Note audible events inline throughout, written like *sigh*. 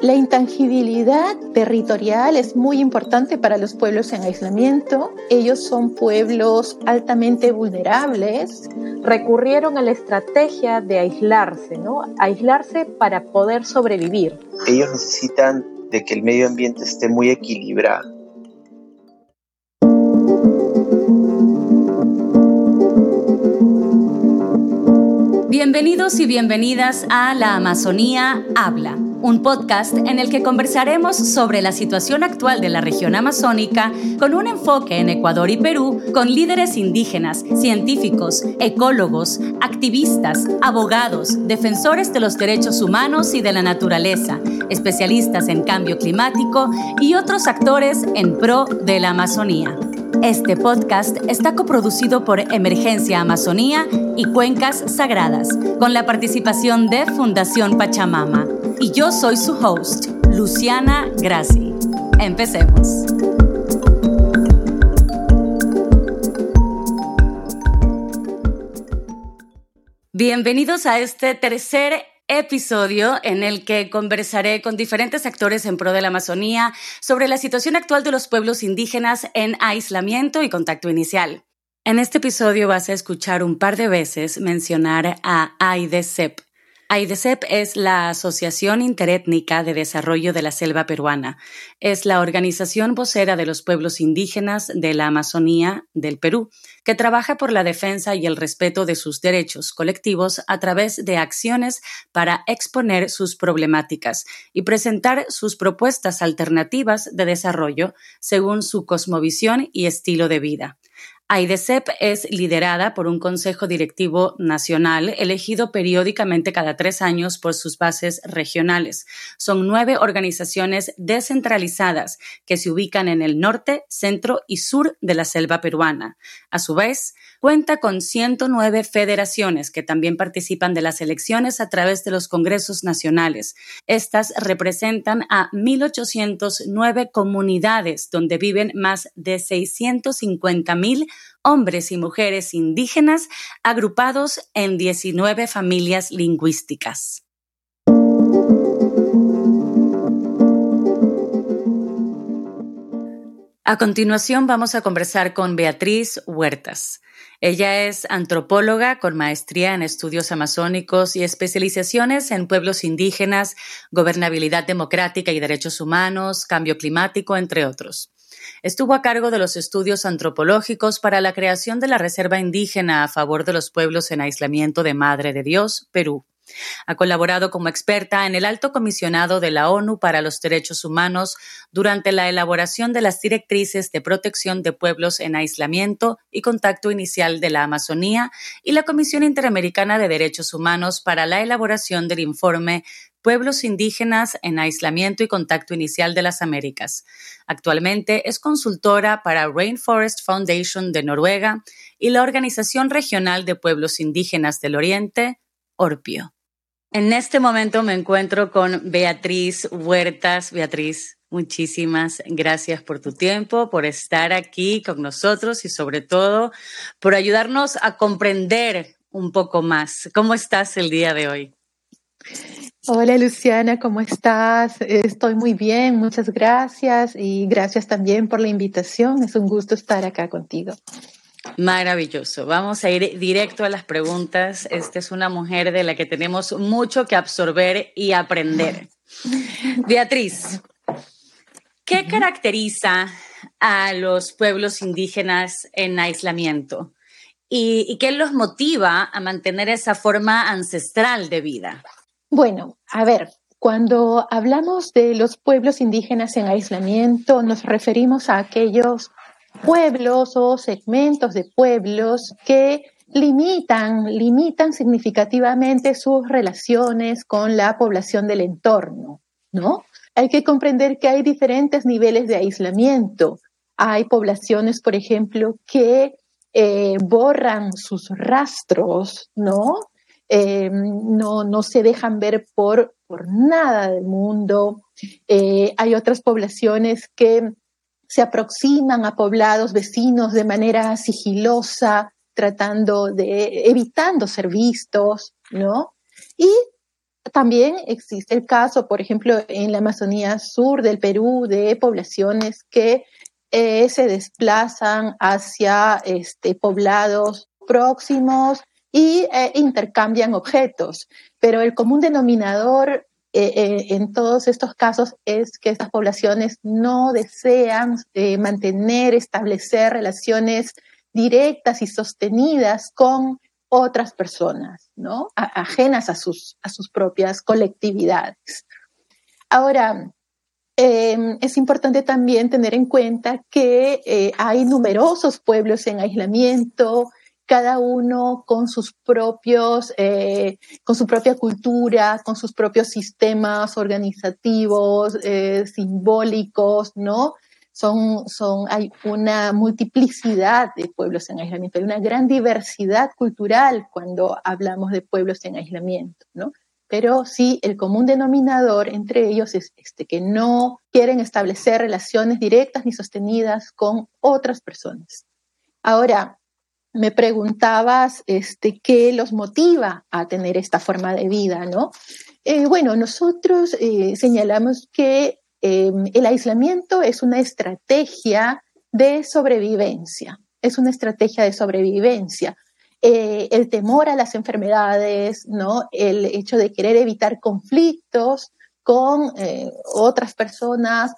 La intangibilidad territorial es muy importante para los pueblos en aislamiento. Ellos son pueblos altamente vulnerables. Recurrieron a la estrategia de aislarse, ¿no? Aislarse para poder sobrevivir. Ellos necesitan de que el medio ambiente esté muy equilibrado. Bienvenidos y bienvenidas a La Amazonía Habla un podcast en el que conversaremos sobre la situación actual de la región amazónica con un enfoque en Ecuador y Perú con líderes indígenas, científicos, ecólogos, activistas, abogados, defensores de los derechos humanos y de la naturaleza, especialistas en cambio climático y otros actores en pro de la Amazonía. Este podcast está coproducido por Emergencia Amazonía y Cuencas Sagradas, con la participación de Fundación Pachamama y yo soy su host, Luciana Grassi. Empecemos. Bienvenidos a este tercer episodio en el que conversaré con diferentes actores en pro de la Amazonía sobre la situación actual de los pueblos indígenas en aislamiento y contacto inicial. En este episodio vas a escuchar un par de veces mencionar a AIDESEP, AIDESEP es la Asociación Interétnica de Desarrollo de la Selva Peruana. Es la organización vocera de los pueblos indígenas de la Amazonía del Perú, que trabaja por la defensa y el respeto de sus derechos colectivos a través de acciones para exponer sus problemáticas y presentar sus propuestas alternativas de desarrollo según su cosmovisión y estilo de vida. AIDESEP es liderada por un Consejo Directivo Nacional elegido periódicamente cada tres años por sus bases regionales. Son nueve organizaciones descentralizadas que se ubican en el norte, centro y sur de la selva peruana. A su vez, cuenta con 109 federaciones que también participan de las elecciones a través de los congresos nacionales. Estas representan a 1.809 comunidades donde viven más de 650.000 hombres y mujeres indígenas agrupados en 19 familias lingüísticas. A continuación vamos a conversar con Beatriz Huertas. Ella es antropóloga con maestría en estudios amazónicos y especializaciones en pueblos indígenas, gobernabilidad democrática y derechos humanos, cambio climático, entre otros. Estuvo a cargo de los estudios antropológicos para la creación de la Reserva Indígena a favor de los pueblos en aislamiento de Madre de Dios, Perú. Ha colaborado como experta en el Alto Comisionado de la ONU para los Derechos Humanos durante la elaboración de las directrices de protección de pueblos en aislamiento y contacto inicial de la Amazonía y la Comisión Interamericana de Derechos Humanos para la elaboración del informe Pueblos indígenas en aislamiento y contacto inicial de las Américas. Actualmente es consultora para Rainforest Foundation de Noruega y la Organización Regional de Pueblos Indígenas del Oriente, Orpio. En este momento me encuentro con Beatriz Huertas. Beatriz, muchísimas gracias por tu tiempo, por estar aquí con nosotros y sobre todo por ayudarnos a comprender un poco más. ¿Cómo estás el día de hoy? Hola Luciana, ¿cómo estás? Estoy muy bien, muchas gracias y gracias también por la invitación. Es un gusto estar acá contigo. Maravilloso. Vamos a ir directo a las preguntas. Esta es una mujer de la que tenemos mucho que absorber y aprender. Beatriz, ¿qué caracteriza a los pueblos indígenas en aislamiento? ¿Y, qué los motiva a mantener esa forma ancestral de vida? Bueno, a ver, cuando hablamos de los pueblos indígenas en aislamiento, nos referimos a aquellos pueblos o segmentos de pueblos que limitan, limitan significativamente sus relaciones con la población del entorno, ¿no? Hay que comprender que hay diferentes niveles de aislamiento. Hay poblaciones, por ejemplo, que eh, borran sus rastros, ¿no? Eh, no, no se dejan ver por, por nada del mundo. Eh, hay otras poblaciones que se aproximan a poblados vecinos de manera sigilosa, tratando de, evitando ser vistos, ¿no? Y también existe el caso, por ejemplo, en la Amazonía Sur del Perú, de poblaciones que eh, se desplazan hacia este, poblados próximos y eh, intercambian objetos. Pero el común denominador eh, en todos estos casos es que estas poblaciones no desean mantener, establecer relaciones directas y sostenidas con otras personas, ¿no? ajenas a sus, a sus propias colectividades. Ahora, em, es importante también tener en cuenta que eh, hay numerosos pueblos en aislamiento, cada uno con sus propios, eh, con su propia cultura, con sus propios sistemas organizativos, eh, simbólicos, ¿no? son, hay una multiplicidad de pueblos en aislamiento, hay una gran diversidad cultural cuando hablamos de pueblos en aislamiento, ¿no? Pero sí, el común denominador entre ellos es este, que no quieren establecer relaciones directas ni sostenidas con otras personas. Ahora, me preguntabas este, qué los motiva a tener esta forma de vida, ¿no? Eh, bueno, nosotros eh, señalamos que Em, el aislamiento es una estrategia de sobrevivencia, es una estrategia de sobrevivencia. Eh, el temor a las enfermedades, ¿no? el hecho de querer evitar conflictos con otras personas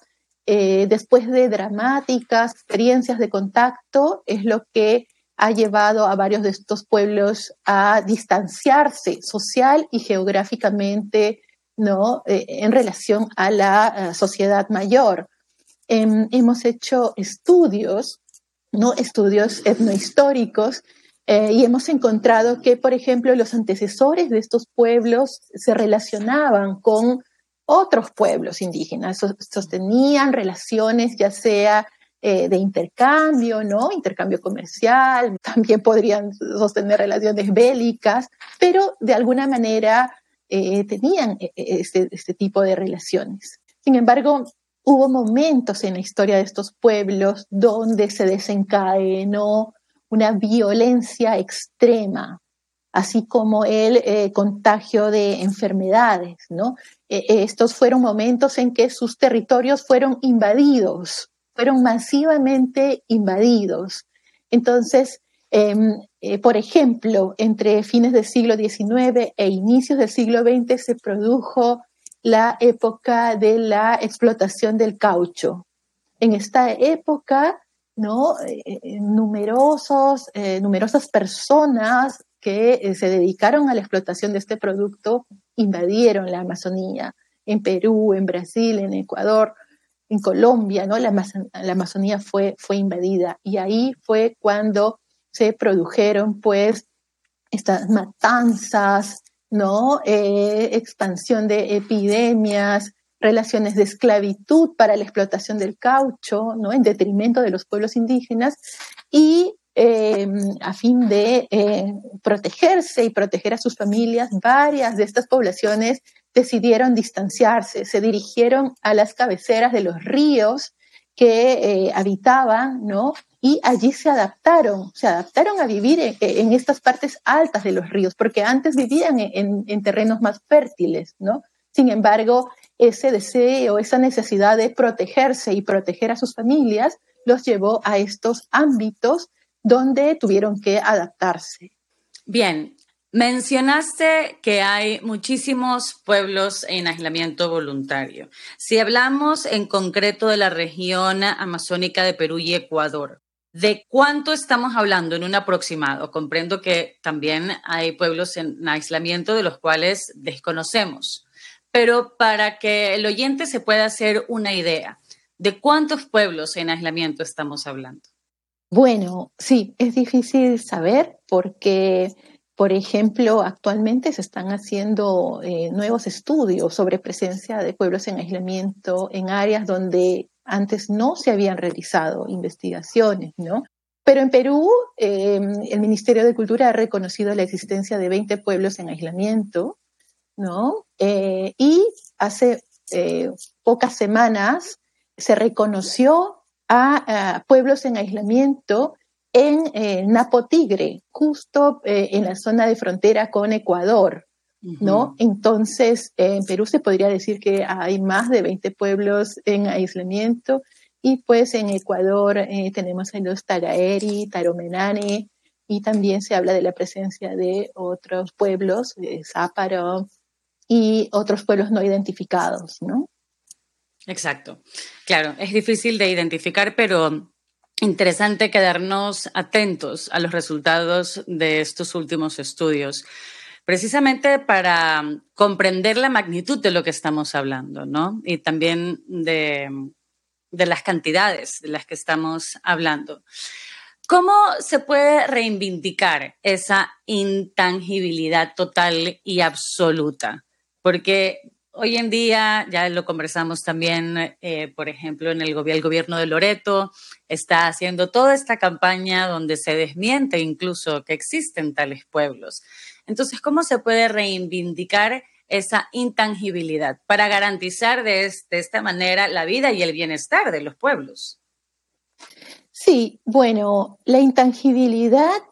después de dramáticas experiencias de contacto es lo que ha llevado a varios de estos pueblos a distanciarse social y geográficamente ¿no? Eh, en relación a la eh, sociedad mayor. Em, hemos hecho estudios, ¿no? estudios etnohistóricos, eh, y hemos encontrado que, por ejemplo, los antecesores de estos pueblos se relacionaban con otros pueblos indígenas, sostenían relaciones ya sea de intercambio, ¿no? Intercambio comercial, también podrían sostener relaciones bélicas, pero de alguna manera eh, tenían eh, eh, este, este, tipo de relaciones. Sin embargo, hubo momentos en la historia de estos pueblos donde se desencadenó una violencia extrema, así como el contagio de enfermedades, ¿no? estos fueron momentos en que sus territorios fueron invadidos, fueron masivamente invadidos. Entonces, em, eh, por ejemplo, entre fines del siglo XIX e inicios del siglo XX se produjo la época de la explotación del caucho. En esta época. Eh, eh, numerosos, numerosas personas que se dedicaron a la explotación de este producto invadieron la Amazonía, en Perú, en Brasil, en Ecuador, en Colombia, ¿no? La, la Amazonía fue, fue invadida y ahí fue cuando se produjeron pues estas matanzas, ¿no? Eh, expansión de epidemias, relaciones de esclavitud para la explotación del caucho, ¿no? En detrimento de los pueblos indígenas y em, a fin de eh, protegerse y proteger a sus familias, varias de estas poblaciones decidieron distanciarse, se dirigieron a las cabeceras de los ríos que eh, habitaban, ¿no? Y allí se adaptaron, se adaptaron a vivir en, estas partes altas de los ríos, porque antes vivían en, terrenos más fértiles, ¿no? Sin embargo, ese deseo, esa necesidad de protegerse y proteger a sus familias los llevó a estos ámbitos donde tuvieron que adaptarse. Bien, Mencionaste que hay muchísimos pueblos en aislamiento voluntario. Si hablamos en concreto de la región amazónica de Perú y Ecuador, ¿de cuánto estamos hablando en un aproximado? Comprendo que también hay pueblos en aislamiento de los cuales desconocemos, pero para que el oyente se pueda hacer una idea, ¿de cuántos pueblos en aislamiento estamos hablando? Bueno, sí, es difícil saber porque por ejemplo, actualmente se están haciendo eh, nuevos estudios sobre presencia de pueblos en aislamiento en áreas donde antes no se habían realizado investigaciones, ¿no? Pero en Perú, em, el Ministerio de Cultura ha reconocido la existencia de 20 pueblos en aislamiento, ¿no? Eh, y hace eh, pocas semanas se reconoció a pueblos en aislamiento en eh, Napo Tigre, justo eh, en la zona de frontera con Ecuador. ¿no? Entonces, en Perú se podría decir que hay más de 20 pueblos en aislamiento y pues en Ecuador eh, tenemos a los Tagaeri, Taromenane y también se habla de la presencia de otros pueblos, Záparo y otros pueblos no identificados, ¿no? Exacto. Claro, es difícil de identificar, pero interesante quedarnos atentos a los resultados de estos últimos estudios precisamente para comprender la magnitud de lo que estamos hablando, ¿no? Y también de, las cantidades de las que estamos hablando. ¿Cómo se puede reivindicar esa intangibilidad total y absoluta? Porque hoy en día, ya lo conversamos también, eh, por ejemplo, en el, gobierno de Loreto, está haciendo toda esta campaña donde se desmiente incluso que existen tales pueblos. Entonces, ¿cómo se puede reivindicar esa intangibilidad para garantizar de, esta manera la vida y el bienestar de los pueblos? Sí, bueno, la intangibilidad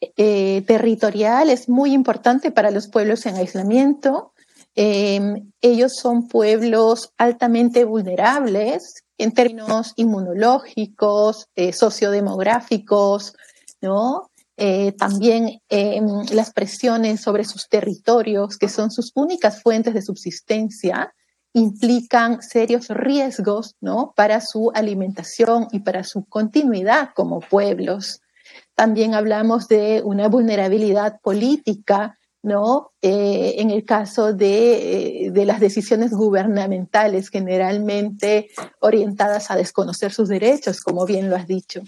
eh, territorial es muy importante para los pueblos en aislamiento. Em, ellos son pueblos altamente vulnerables en términos inmunológicos, eh, sociodemográficos, ¿no? Eh, también em, las presiones sobre sus territorios, que son sus únicas fuentes de subsistencia, implican serios riesgos ¿no? para su alimentación y para su continuidad como pueblos. También hablamos de una vulnerabilidad política ¿no? Eh, en el caso eh, de, las decisiones gubernamentales, generalmente orientadas a desconocer sus derechos, como bien lo has dicho.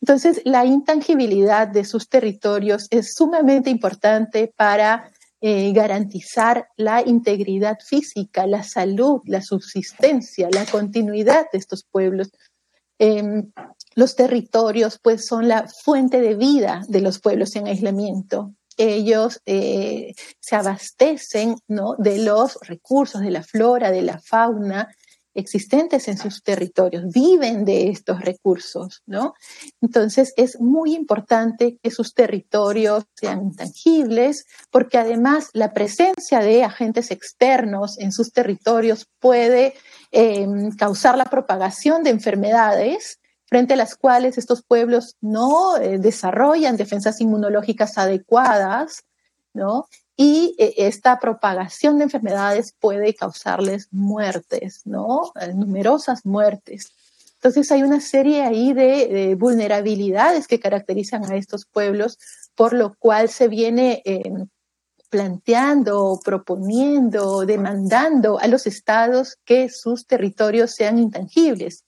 Entonces, la intangibilidad de sus territorios es sumamente importante para eh, garantizar la integridad física, la salud, la subsistencia, la continuidad de estos pueblos. Em, los territorios, pues, son la fuente de vida de los pueblos en aislamiento ellos eh, se abastecen ¿no? de los recursos, de la flora, de la fauna existentes en sus territorios, viven de estos recursos, ¿no? Entonces es muy importante que sus territorios sean intangibles, porque además la presencia de agentes externos en sus territorios puede eh, causar la propagación de enfermedades frente a las cuales estos pueblos no eh, desarrollan defensas inmunológicas adecuadas, ¿no? Y eh, esta propagación de enfermedades puede causarles muertes, ¿no? Eh, numerosas muertes. Entonces hay una serie ahí de, vulnerabilidades que caracterizan a estos pueblos, por lo cual se viene planteando, proponiendo, demandando a los estados que sus territorios sean intangibles.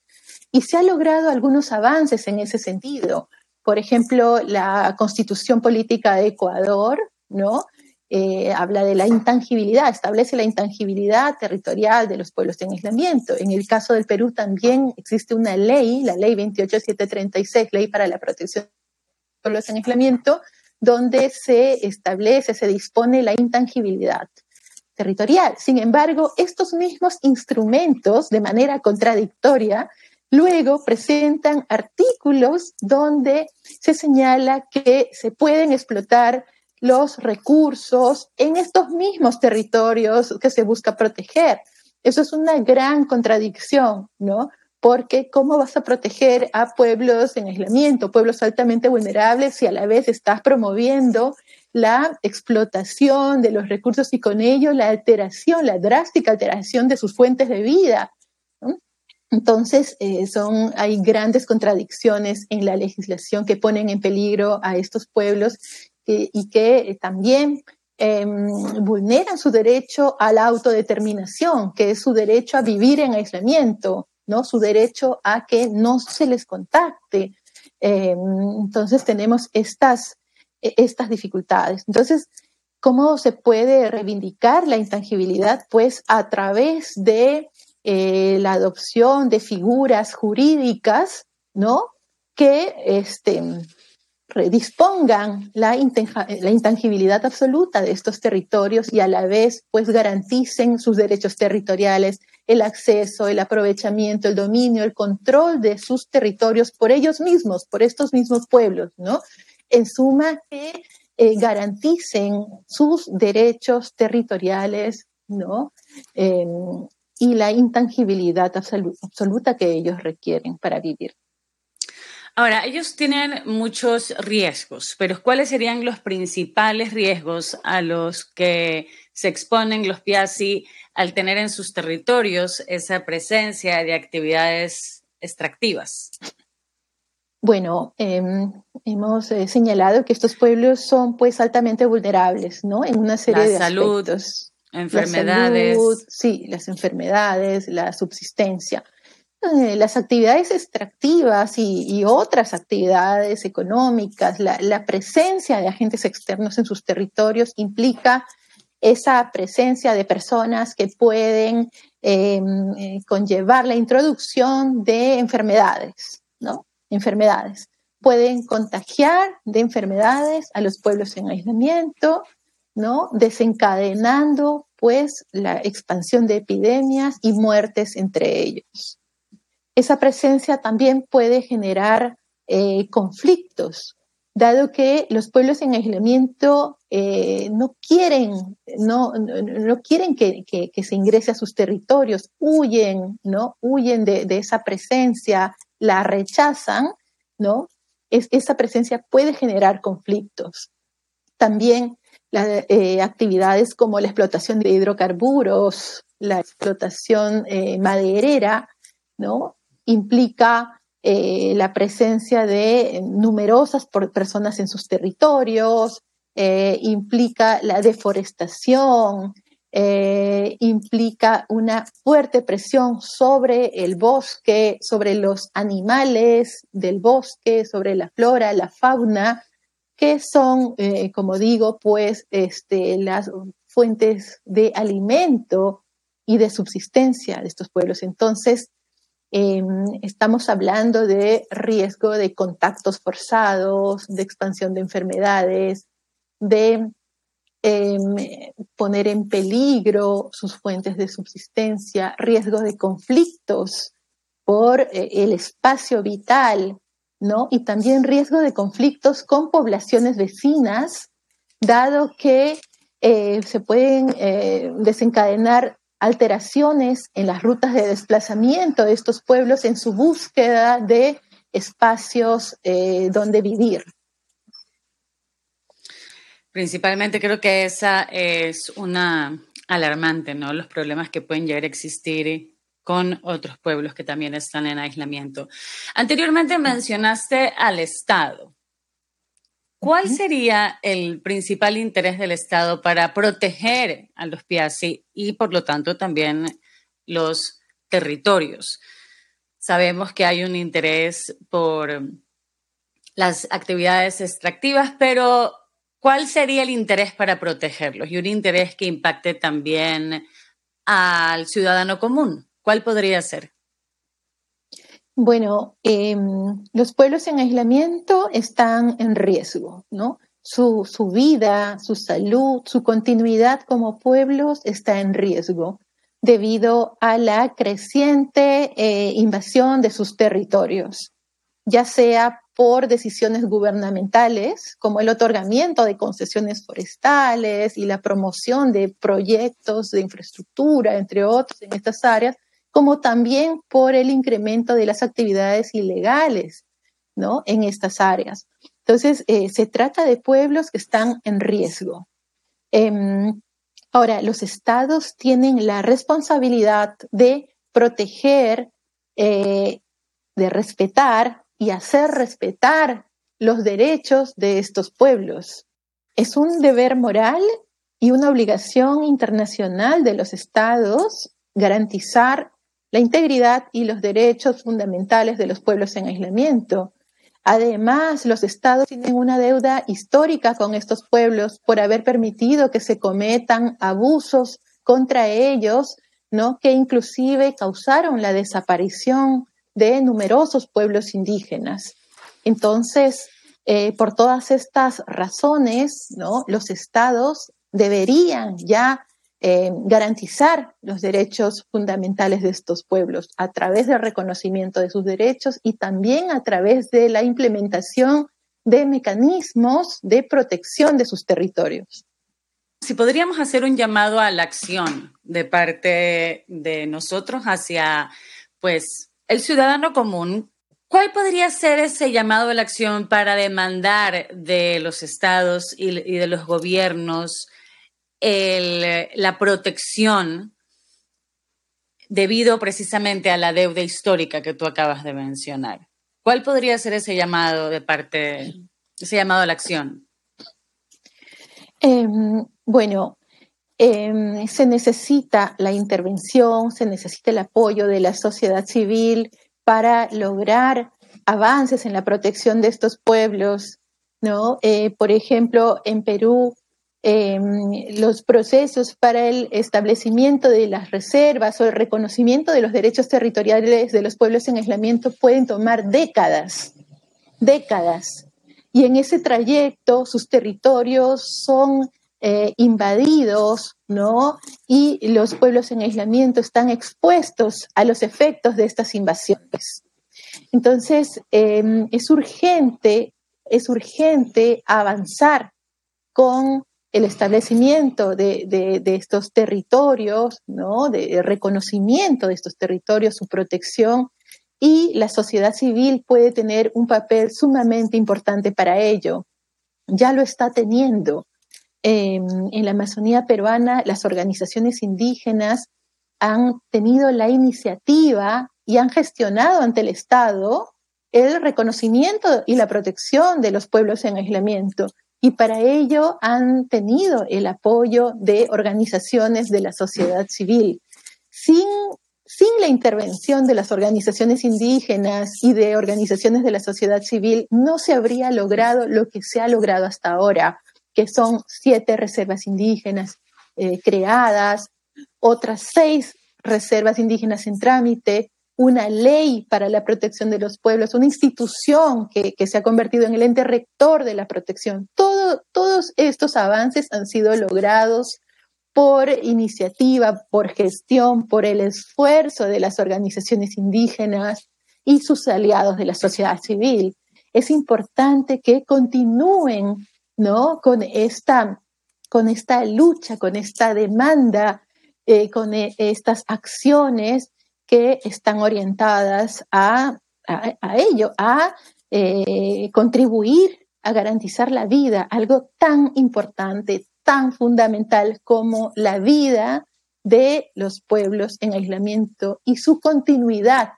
Y se han logrado algunos avances en ese sentido. Por ejemplo, la constitución política de Ecuador, ¿no? Eh, habla de la intangibilidad, establece la intangibilidad territorial de los pueblos en aislamiento. En el caso del Perú también existe una ley, la ley 28736, ley para la protección de los pueblos en aislamiento, donde se establece, se dispone la intangibilidad territorial. Sin embargo, estos mismos instrumentos, de manera contradictoria, Luego presentan artículos donde se señala que se pueden explotar los recursos en estos mismos territorios que se busca proteger. Eso es una gran contradicción, ¿no? Porque ¿cómo vas a proteger a pueblos en aislamiento, pueblos altamente vulnerables, si a la vez estás promoviendo la explotación de los recursos y con ello la alteración, la drástica alteración de sus fuentes de vida? Entonces, eh, son, hay grandes contradicciones en la legislación que ponen en peligro a estos pueblos y que también em, vulneran su derecho a la autodeterminación, que es su derecho a vivir en aislamiento, ¿no? Su derecho a que no se les contacte. Em, entonces, tenemos estas, e, estas dificultades. Entonces, ¿cómo se puede reivindicar la intangibilidad? Pues a través de eh, la adopción de figuras jurídicas, ¿no? Que este, dispongan la, intangibilidad absoluta de estos territorios y a la vez pues garanticen sus derechos territoriales, el acceso, el aprovechamiento, el dominio, el control de sus territorios por ellos mismos, por estos mismos pueblos, ¿no? En suma, que eh, garanticen sus derechos territoriales, ¿no? Y la intangibilidad absoluta que ellos requieren para vivir. Ahora, ellos tienen muchos riesgos, pero ¿cuáles serían los principales riesgos a los que se exponen los Piazzi al tener en sus territorios esa presencia de actividades extractivas? Bueno, em, hemos eh, señalado que estos pueblos son pues altamente vulnerables, ¿no? En una serie de salud, aspectos. Enfermedades. sí, las enfermedades, la subsistencia. Eh, las actividades extractivas y, otras actividades económicas, la, presencia de agentes externos en sus territorios implica esa presencia de personas que pueden em, eh, conllevar la introducción de enfermedades, ¿no? Enfermedades. Pueden contagiar de enfermedades a los pueblos en aislamiento, ¿no? Desencadenando, pues, la expansión de epidemias y muertes entre ellos esa presencia también puede generar eh, conflictos, dado que los pueblos en aislamiento eh, no quieren, no, no, quieren que, se ingrese a sus territorios, huyen, ¿no? Huyen de, esa presencia, la rechazan, ¿no? esa presencia puede generar conflictos. También las eh, actividades como la explotación de hidrocarburos, la explotación maderera, ¿no? implica eh, la presencia de numerosas personas en sus territorios, eh, implica la deforestación, eh, implica una fuerte presión sobre el bosque, sobre los animales del bosque, sobre la flora, la fauna, que son, como digo, pues este, las fuentes de alimento y de subsistencia de estos pueblos. Entonces, Em, estamos hablando de riesgo de contactos forzados, de expansión de enfermedades, de em, poner en peligro sus fuentes de subsistencia, riesgo de conflictos por eh, el espacio vital, ¿no? Y también riesgo de conflictos con poblaciones vecinas, dado que eh, se pueden eh, desencadenar alteraciones en las rutas de desplazamiento de estos pueblos en su búsqueda de espacios eh, donde vivir. Principalmente creo que esa es una alarmante, ¿no? Los problemas que pueden llegar a existir con otros pueblos que también están en aislamiento. Anteriormente mencionaste al Estado. ¿Cuál sería el principal interés del Estado para proteger a los Piazzi y, por lo tanto, también los territorios? Sabemos que hay un interés por las actividades extractivas, pero ¿cuál sería el interés para protegerlos? Y un interés que impacte también al ciudadano común. ¿Cuál podría ser? Bueno, em, los pueblos en aislamiento están en riesgo, ¿no? Su, su, vida, su salud, su continuidad como pueblos está en riesgo debido a la creciente eh, invasión de sus territorios, ya sea por decisiones gubernamentales, como el otorgamiento de concesiones forestales y la promoción de proyectos de infraestructura, entre otros, en estas áreas, como también por el incremento de las actividades ilegales ¿no? en estas áreas. Entonces, eh, se trata de pueblos que están en riesgo. Em, ahora, los estados tienen la responsabilidad de proteger, eh, de respetar y hacer respetar los derechos de estos pueblos. Es un deber moral y una obligación internacional de los estados garantizar la integridad y los derechos fundamentales de los pueblos en aislamiento. Además, los estados tienen una deuda histórica con estos pueblos por haber permitido que se cometan abusos contra ellos, ¿no? que inclusive causaron la desaparición de numerosos pueblos indígenas. Entonces, eh, por todas estas razones, ¿no? los estados deberían ya eh, garantizar los derechos fundamentales de estos pueblos a través del reconocimiento de sus derechos y también a través de la implementación de mecanismos de protección de sus territorios. Si podríamos hacer un llamado a la acción de parte de nosotros hacia, pues, el ciudadano común, ¿cuál podría ser ese llamado a la acción para demandar de los estados y, de los gobiernos la protección debido precisamente a la deuda histórica que tú acabas de mencionar? ¿Cuál podría ser ese llamado de parte, ese llamado a la acción? Em, bueno, em, se necesita la intervención, se necesita el apoyo de la sociedad civil para lograr avances en la protección de estos pueblos, ¿no? Eh, por ejemplo, en Perú, em, los procesos para el establecimiento de las reservas o el reconocimiento de los derechos territoriales de los pueblos en aislamiento pueden tomar décadas, décadas. Y en ese trayecto sus territorios son eh, invadidos, ¿no? Y los pueblos en aislamiento están expuestos a los efectos de estas invasiones. Entonces, em, es urgente, es urgente avanzar con el establecimiento de, estos territorios, ¿no? de reconocimiento de estos territorios, su protección, y la sociedad civil puede tener un papel sumamente importante para ello. Ya lo está teniendo. Em, en la Amazonía peruana las organizaciones indígenas han tenido la iniciativa y han gestionado ante el Estado el reconocimiento y la protección de los pueblos en aislamiento. Y para ello han tenido el apoyo de organizaciones de la sociedad civil. Sin, sin la intervención de las organizaciones indígenas y de organizaciones de la sociedad civil, no se habría logrado lo que se ha logrado hasta ahora que son siete reservas indígenas eh, creadas, otras seis reservas indígenas en trámite, una ley para la protección de los pueblos, una institución que, se ha convertido en el ente rector de la protección. todos estos avances han sido logrados por iniciativa, por gestión, por el esfuerzo de las organizaciones indígenas y sus aliados de la sociedad civil. Es importante que continúen ¿no? Con esta, con esta lucha, con esta demanda, eh, con e, estas acciones que están orientadas a, ello, a eh, contribuir a garantizar la vida, algo tan importante, tan fundamental como la vida de los pueblos en aislamiento y su continuidad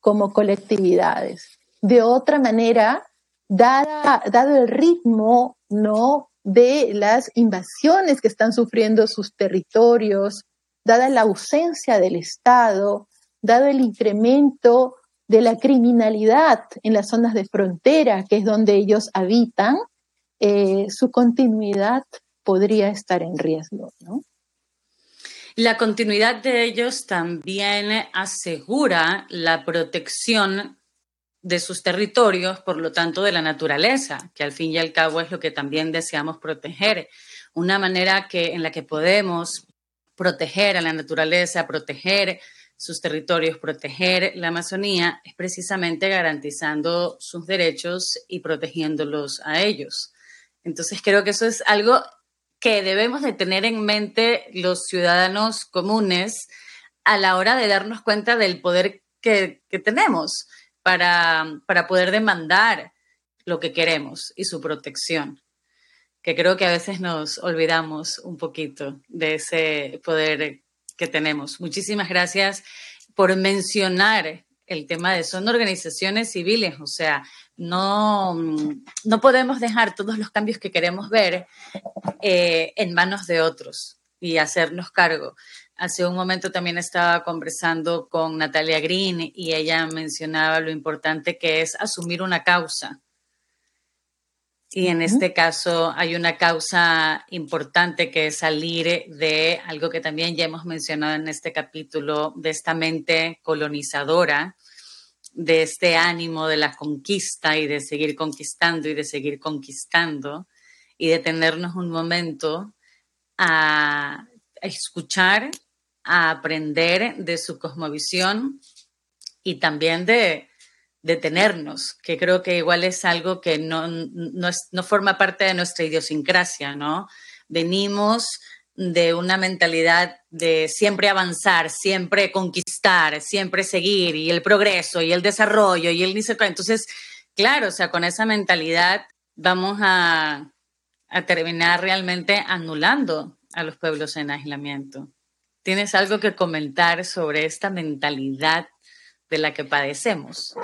como colectividades. De otra manera, dado el ritmo ¿no? de las invasiones que están sufriendo sus territorios, dada la ausencia del Estado, dado el incremento de la criminalidad en las zonas de frontera, que es donde ellos habitan, eh, su continuidad podría estar en riesgo. La continuidad de ellos también asegura la protección de sus territorios, por lo tanto de la naturaleza, que al fin y al cabo es lo que también deseamos proteger. Una manera que, en la que podemos proteger a la naturaleza, proteger sus territorios, proteger la Amazonía, es precisamente garantizando sus derechos y protegiéndolos a ellos. Entonces creo que eso es algo que debemos de tener en mente los ciudadanos comunes a la hora de darnos cuenta del poder que, que tenemos para, para poder demandar lo que queremos y su protección, que creo que a veces nos olvidamos un poquito de ese poder que tenemos. Muchísimas gracias por mencionar el tema de son organizaciones civiles, o sea, no, no podemos dejar todos los cambios que queremos ver eh, en manos de otros y hacernos cargo. Hace un momento también estaba conversando con Natalia Green y ella mencionaba lo importante que es asumir una causa. Y en este caso hay una causa importante que es salir de algo que también ya hemos mencionado en este capítulo, de esta mente colonizadora, de este ánimo de la conquista y de seguir conquistando y de seguir conquistando y de tenernos un momento a escuchar a aprender de su cosmovisión y también de, detenernos, que creo que igual es algo que no, no, no forma parte de nuestra idiosincrasia, ¿no? Venimos de una mentalidad de siempre avanzar, siempre conquistar, siempre seguir y el progreso y el desarrollo y el Entonces, claro, o sea, con esa mentalidad vamos a, a terminar realmente anulando a los pueblos en aislamiento. ¿Tienes algo que comentar sobre esta mentalidad de la que padecemos?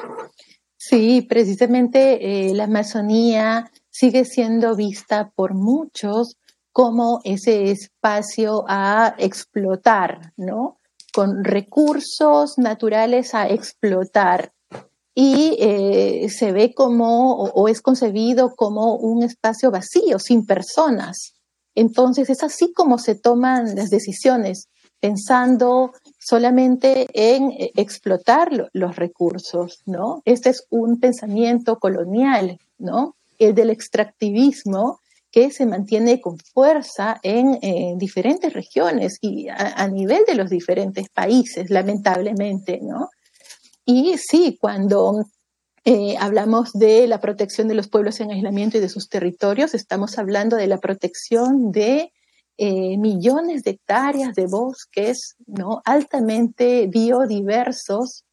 Sí, precisamente eh, la Amazonía sigue siendo vista por muchos como ese espacio a explotar, ¿no? Con recursos naturales a explotar. Y eh, se ve como, o, es concebido como un espacio vacío, sin personas. Entonces es así como se toman las decisiones, pensando solamente en eh, explotar los recursos, ¿no? Este es un pensamiento colonial, ¿no? El del extractivismo que se mantiene con fuerza en, diferentes regiones y a, nivel de los diferentes países, lamentablemente, ¿no? Y sí, cuando eh, hablamos de la protección de los pueblos en aislamiento y de sus territorios, estamos hablando de la protección de eh, millones de hectáreas de bosques, ¿no? Altamente biodiversos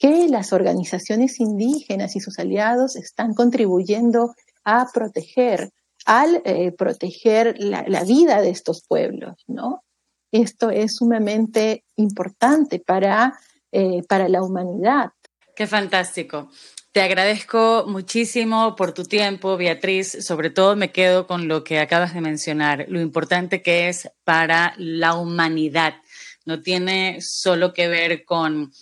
que las organizaciones indígenas y sus aliados están contribuyendo a proteger al eh, proteger la, vida de estos pueblos, ¿no? Esto es sumamente importante para, eh, para la humanidad. Qué fantástico. Te agradezco muchísimo por tu tiempo, Beatriz. Sobre todo me quedo con lo que acabas de mencionar, lo importante que es para la humanidad. No tiene solo que ver con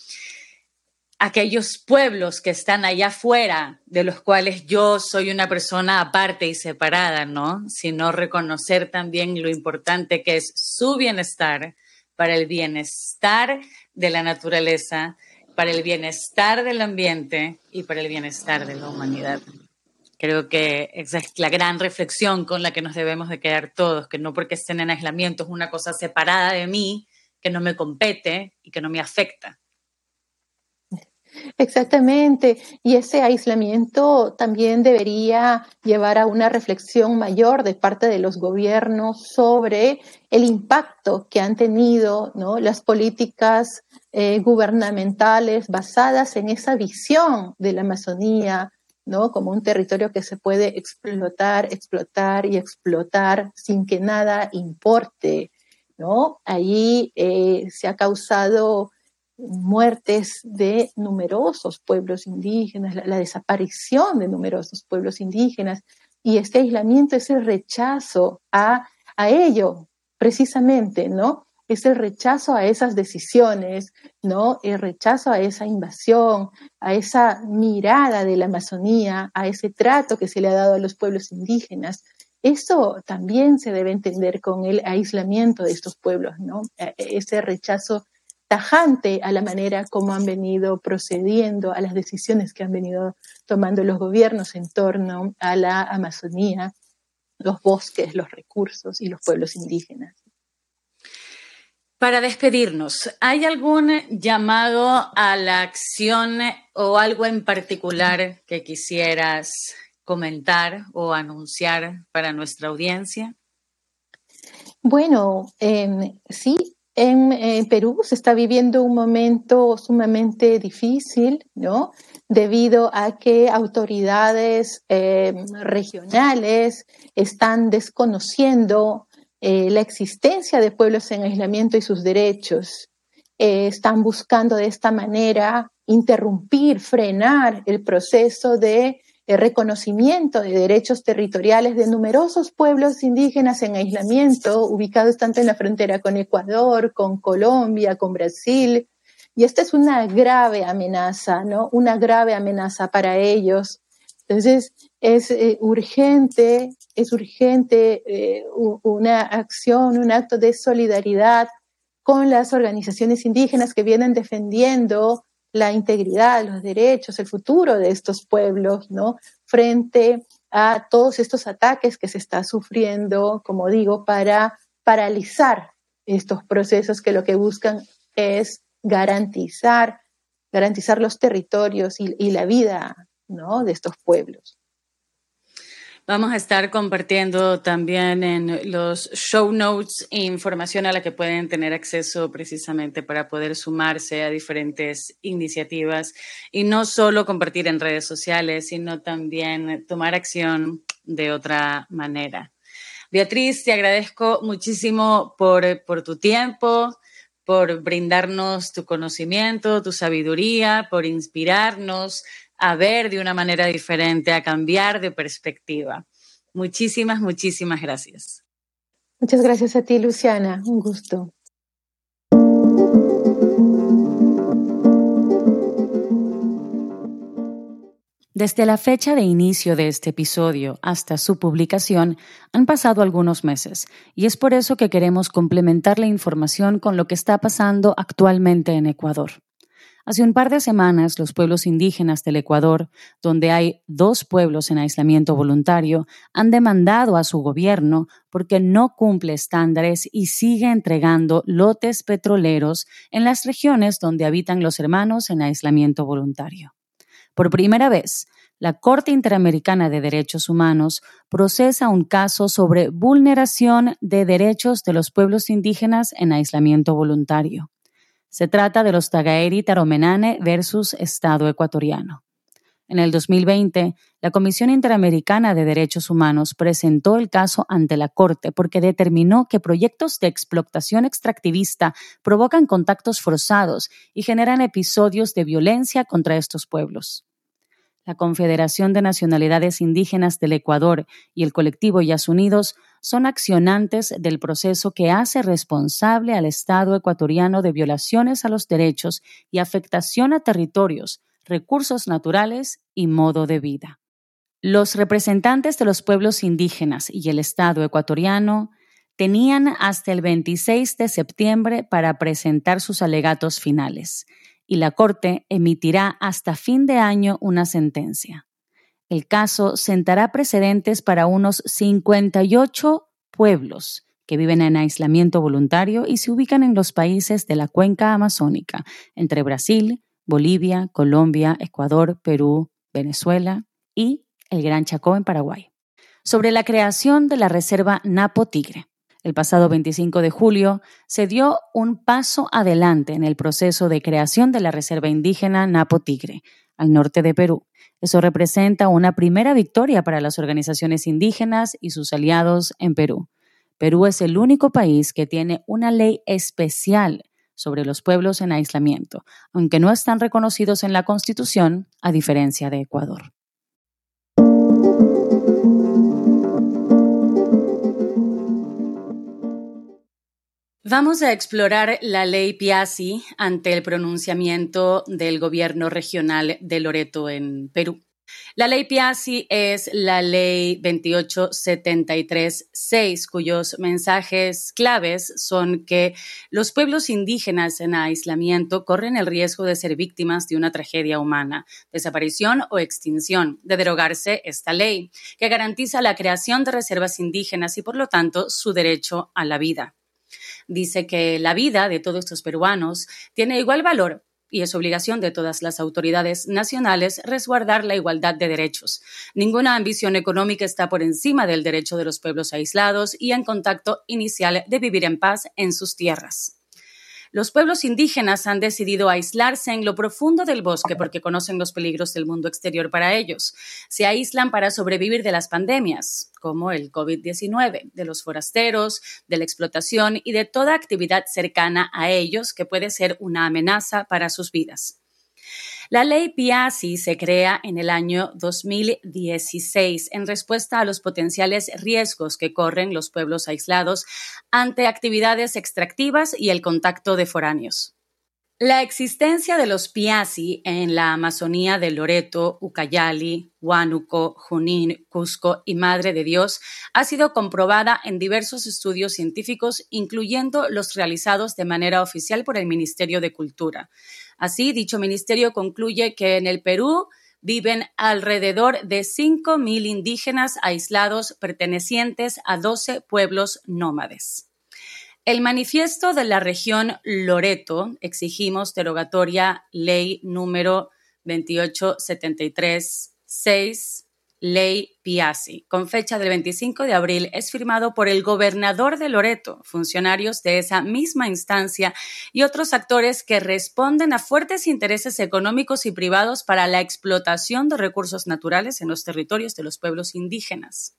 aquellos pueblos que están allá afuera, de los cuales yo soy una persona aparte y separada, ¿no? Sino reconocer también lo importante que es su bienestar para el bienestar de la naturaleza, para el bienestar del ambiente y para el bienestar de la humanidad. Creo que esa es la gran reflexión con la que nos debemos de quedar todos, que no porque estén en aislamiento es una cosa separada de mí, que no me compete y que no me afecta Exactamente, y ese aislamiento también debería llevar a una reflexión mayor de parte de los gobiernos sobre el impacto que han tenido ¿no? las políticas eh, gubernamentales basadas en esa visión de la Amazonía, ¿no? como un territorio que se puede explotar, explotar y explotar sin que nada importe. ¿no? Allí eh, se ha causado muertes de numerosos pueblos indígenas, la, desaparición de numerosos pueblos indígenas y este aislamiento es el rechazo a, a ello, precisamente, ¿no? Es el rechazo a esas decisiones, ¿no? El rechazo a esa invasión, a esa mirada de la Amazonía, a ese trato que se le ha dado a los pueblos indígenas. Eso también se debe entender con el aislamiento de estos pueblos, ¿no? E, ese rechazo tajante a la manera como han venido procediendo, a las decisiones que han venido tomando los gobiernos en torno a la Amazonía, los bosques, los recursos y los pueblos indígenas. Para despedirnos, ¿hay algún llamado a la acción o algo en particular que quisieras comentar o anunciar para nuestra audiencia? Bueno, em, sí, en, Perú se está viviendo un momento sumamente difícil, ¿no? Debido a que autoridades eh, regionales están desconociendo eh, la existencia de pueblos en aislamiento y sus derechos. Eh, están buscando de esta manera interrumpir, frenar el proceso de reconocimiento de derechos territoriales de numerosos pueblos indígenas en aislamiento, ubicados tanto en la frontera con Ecuador, con Colombia, con Brasil. Y esta es una grave amenaza, ¿no? Una grave amenaza para ellos. Entonces, es eh, urgente, es urgente eh, una acción, un acto de solidaridad con las organizaciones indígenas que vienen defendiendo la integridad, los derechos, el futuro de estos pueblos, ¿no? Frente a todos estos ataques que se está sufriendo, como digo, para paralizar estos procesos que lo que buscan es garantizar garantizar los territorios y, y la vida ¿no? de estos pueblos. Vamos a estar compartiendo también en los show notes información a la que pueden tener acceso precisamente para poder sumarse a diferentes iniciativas y no solo compartir en redes sociales, sino también tomar acción de otra manera. Beatriz, te agradezco muchísimo por, por tu tiempo, por brindarnos tu conocimiento, tu sabiduría, por inspirarnos a ver de una manera diferente, a cambiar de perspectiva. Muchísimas, muchísimas gracias. Muchas gracias a ti, Luciana. Un gusto. Desde la fecha de inicio de este episodio hasta su publicación han pasado algunos meses y es por eso que queremos complementar la información con lo que está pasando actualmente en Ecuador. Hace un par de semanas, los pueblos indígenas del Ecuador, donde hay dos pueblos en aislamiento voluntario, han demandado a su gobierno porque no cumple estándares y sigue entregando lotes petroleros en las regiones donde habitan los hermanos en aislamiento voluntario. Por primera vez, la Corte Interamericana de Derechos Humanos procesa un caso sobre vulneración de derechos de los pueblos indígenas en aislamiento voluntario. Se trata de los Tagaeri Taromenane versus Estado ecuatoriano. En el 2020, la Comisión Interamericana de Derechos Humanos presentó el caso ante la Corte porque determinó que proyectos de explotación extractivista provocan contactos forzados y generan episodios de violencia contra estos pueblos la Confederación de Nacionalidades Indígenas del Ecuador y el colectivo Yas Unidos son accionantes del proceso que hace responsable al Estado ecuatoriano de violaciones a los derechos y afectación a territorios, recursos naturales y modo de vida. Los representantes de los pueblos indígenas y el Estado ecuatoriano tenían hasta el 26 de septiembre para presentar sus alegatos finales y la Corte emitirá hasta fin de año una sentencia. El caso sentará precedentes para unos 58 pueblos que viven en aislamiento voluntario y se ubican en los países de la cuenca amazónica, entre Brasil, Bolivia, Colombia, Ecuador, Perú, Venezuela y el Gran Chaco en Paraguay. Sobre la creación de la Reserva Napo Tigre. El pasado 25 de julio se dio un paso adelante en el proceso de creación de la Reserva Indígena Napo Tigre, al norte de Perú. Eso representa una primera victoria para las organizaciones indígenas y sus aliados en Perú. Perú es el único país que tiene una ley especial sobre los pueblos en aislamiento, aunque no están reconocidos en la Constitución, a diferencia de Ecuador. Vamos a explorar la ley Piazzi ante el pronunciamiento del gobierno regional de Loreto en Perú. La ley Piazzi es la ley 28736, cuyos mensajes claves son que los pueblos indígenas en aislamiento corren el riesgo de ser víctimas de una tragedia humana, desaparición o extinción, de derogarse esta ley, que garantiza la creación de reservas indígenas y, por lo tanto, su derecho a la vida dice que la vida de todos estos peruanos tiene igual valor y es obligación de todas las autoridades nacionales resguardar la igualdad de derechos. Ninguna ambición económica está por encima del derecho de los pueblos aislados y en contacto inicial de vivir en paz en sus tierras. Los pueblos indígenas han decidido aislarse en lo profundo del bosque porque conocen los peligros del mundo exterior para ellos. Se aíslan para sobrevivir de las pandemias, como el COVID-19, de los forasteros, de la explotación y de toda actividad cercana a ellos que puede ser una amenaza para sus vidas. La ley Piazzi se crea en el año 2016 en respuesta a los potenciales riesgos que corren los pueblos aislados ante actividades extractivas y el contacto de foráneos. La existencia de los Piazzi en la Amazonía de Loreto, Ucayali, Huánuco, Junín, Cusco y Madre de Dios ha sido comprobada en diversos estudios científicos, incluyendo los realizados de manera oficial por el Ministerio de Cultura. Así, dicho ministerio concluye que en el Perú viven alrededor de 5.000 indígenas aislados pertenecientes a 12 pueblos nómades. El manifiesto de la región Loreto, exigimos derogatoria ley número 28736, ley Piazzi, con fecha del 25 de abril, es firmado por el gobernador de Loreto, funcionarios de esa misma instancia y otros actores que responden a fuertes intereses económicos y privados para la explotación de recursos naturales en los territorios de los pueblos indígenas.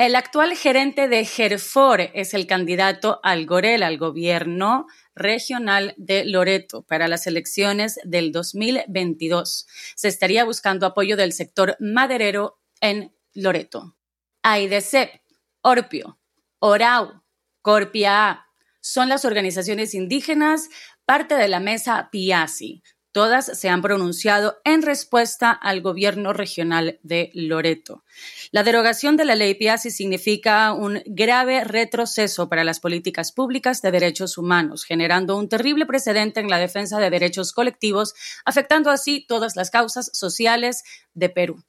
El actual gerente de Gerfor es el candidato al Gorel, al gobierno regional de Loreto para las elecciones del 2022. Se estaría buscando apoyo del sector maderero en Loreto. AIDC, Orpio, Orau, Corpia son las organizaciones indígenas parte de la mesa PIASI, Todas se han pronunciado en respuesta al gobierno regional de Loreto. La derogación de la ley Piazzi significa un grave retroceso para las políticas públicas de derechos humanos, generando un terrible precedente en la defensa de derechos colectivos, afectando así todas las causas sociales de Perú.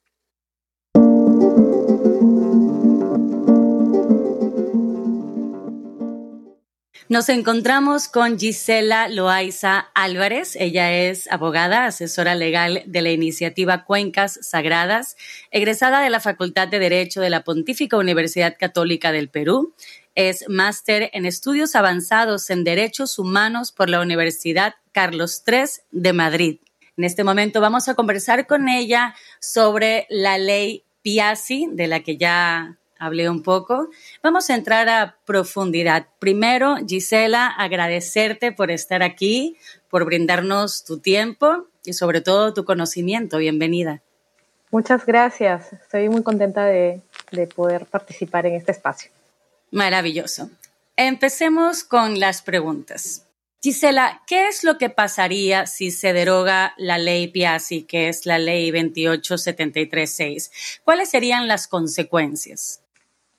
Nos encontramos con Gisela Loaiza Álvarez. Ella es abogada, asesora legal de la iniciativa Cuencas Sagradas, egresada de la Facultad de Derecho de la Pontífica Universidad Católica del Perú. Es máster en estudios avanzados en derechos humanos por la Universidad Carlos III de Madrid. En este momento vamos a conversar con ella sobre la ley Piazzi, de la que ya hablé un poco. Vamos a entrar a profundidad. Primero, Gisela, agradecerte por estar aquí, por brindarnos tu tiempo y sobre todo tu conocimiento. Bienvenida. Muchas gracias. Estoy muy contenta de, de poder participar en este espacio. Maravilloso. Empecemos con las preguntas. Gisela, ¿qué es lo que pasaría si se deroga la ley Piazzi, que es la ley 28736? ¿Cuáles serían las consecuencias?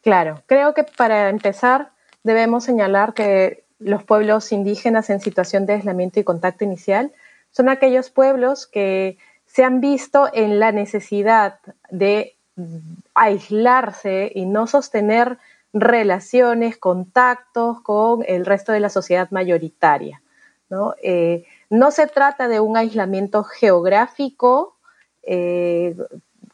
Claro, creo que para empezar debemos señalar que los pueblos indígenas en situación de aislamiento y contacto inicial son aquellos pueblos que se han visto en la necesidad de aislarse y no sostener relaciones, contactos con el resto de la sociedad mayoritaria. No, eh, se trata de un aislamiento geográfico eh,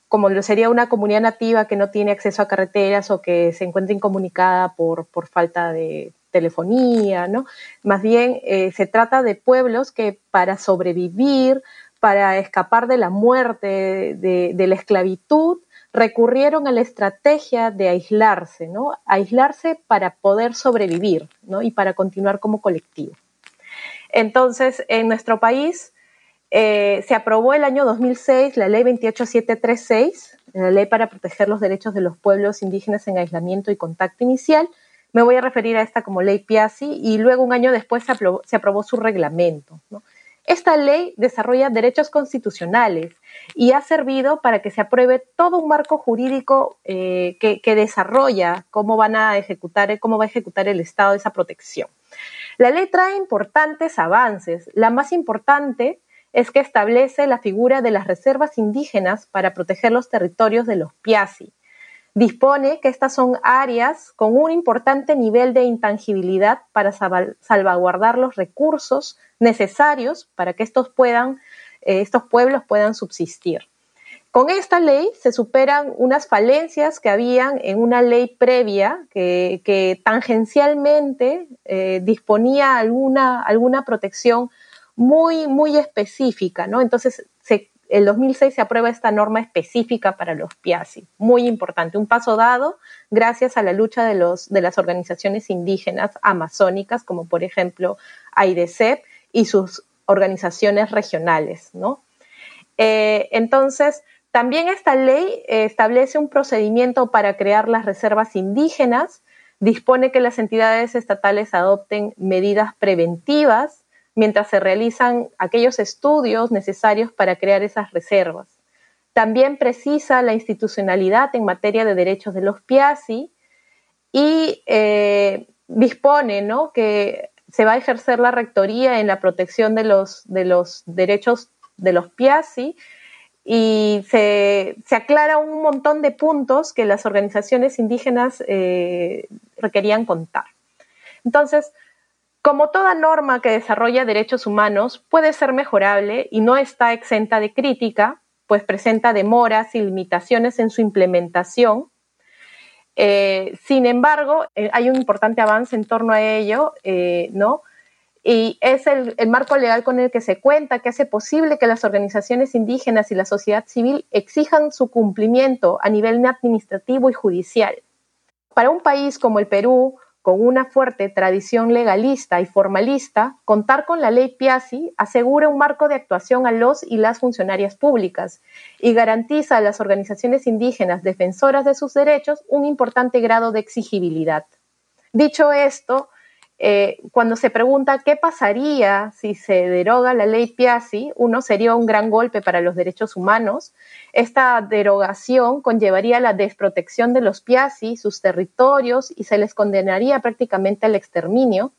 como lo sería una comunidad nativa que no tiene acceso a carreteras o que se encuentra incomunicada por, por falta de telefonía, ¿no? Más bien eh, se trata de pueblos que para sobrevivir, para escapar de la muerte, de, la esclavitud, recurrieron a la estrategia de aislarse, ¿no? Aislarse para poder sobrevivir, ¿no? Y para continuar como colectivo. Entonces, en nuestro país, eh, se aprobó el año 2006 la ley 28736, la ley para proteger los derechos de los pueblos indígenas en aislamiento y contacto inicial. Me voy a referir a esta como ley Piazzi y luego un año después se aprobó, su reglamento. Esta ley desarrolla derechos constitucionales y ha servido para que se apruebe todo un marco jurídico eh, que, que, desarrolla cómo van a ejecutar, cómo va a ejecutar el Estado esa protección. La ley trae importantes avances. La más importante es que establece la figura de las reservas indígenas para proteger los territorios de los Piasi. Dispone que estas son áreas con un importante nivel de intangibilidad para salvaguardar los recursos necesarios para que estos, puedan, eh, estos pueblos puedan subsistir. Con esta ley se superan unas falencias que habían en una ley previa que, tangencialmente eh, disponía alguna, alguna protección muy, muy específica, ¿no? Entonces, se, el 2006 se aprueba esta norma específica para los PIASI, muy importante, un paso dado gracias a la lucha de, los, de las organizaciones indígenas amazónicas, como por ejemplo AIDECEP y sus organizaciones regionales, ¿no? Eh, entonces, también esta ley establece un procedimiento para crear las reservas indígenas, dispone que las entidades estatales adopten medidas preventivas mientras se realizan aquellos estudios necesarios para crear esas reservas. También precisa la institucionalidad en materia de derechos de los PIASI y eh, dispone ¿no? que se va a ejercer la rectoría en la protección de los, de los derechos de los PIASI y se, aclara un montón de puntos que las organizaciones indígenas eh, requerían contar. Entonces, Como toda norma que desarrolla derechos humanos puede ser mejorable y no está exenta de crítica, pues presenta demoras y limitaciones en su implementación. Eh, sin embargo, eh, hay un importante avance en torno a ello, eh, ¿no? Y es el, el, marco legal con el que se cuenta que hace posible que las organizaciones indígenas y la sociedad civil exijan su cumplimiento a nivel administrativo y judicial. Para un país como el Perú, con una fuerte tradición legalista y formalista, contar con la ley Piazzi asegura un marco de actuación a los y las funcionarias públicas y garantiza a las organizaciones indígenas defensoras de sus derechos un importante grado de exigibilidad. Dicho esto, eh, cuando se pregunta qué pasaría si se deroga la ley Piazzi, uno sería un gran golpe para los derechos humanos. Esta derogación conllevaría la desprotección de los Piazzi, sus territorios y se les condenaría prácticamente al exterminio.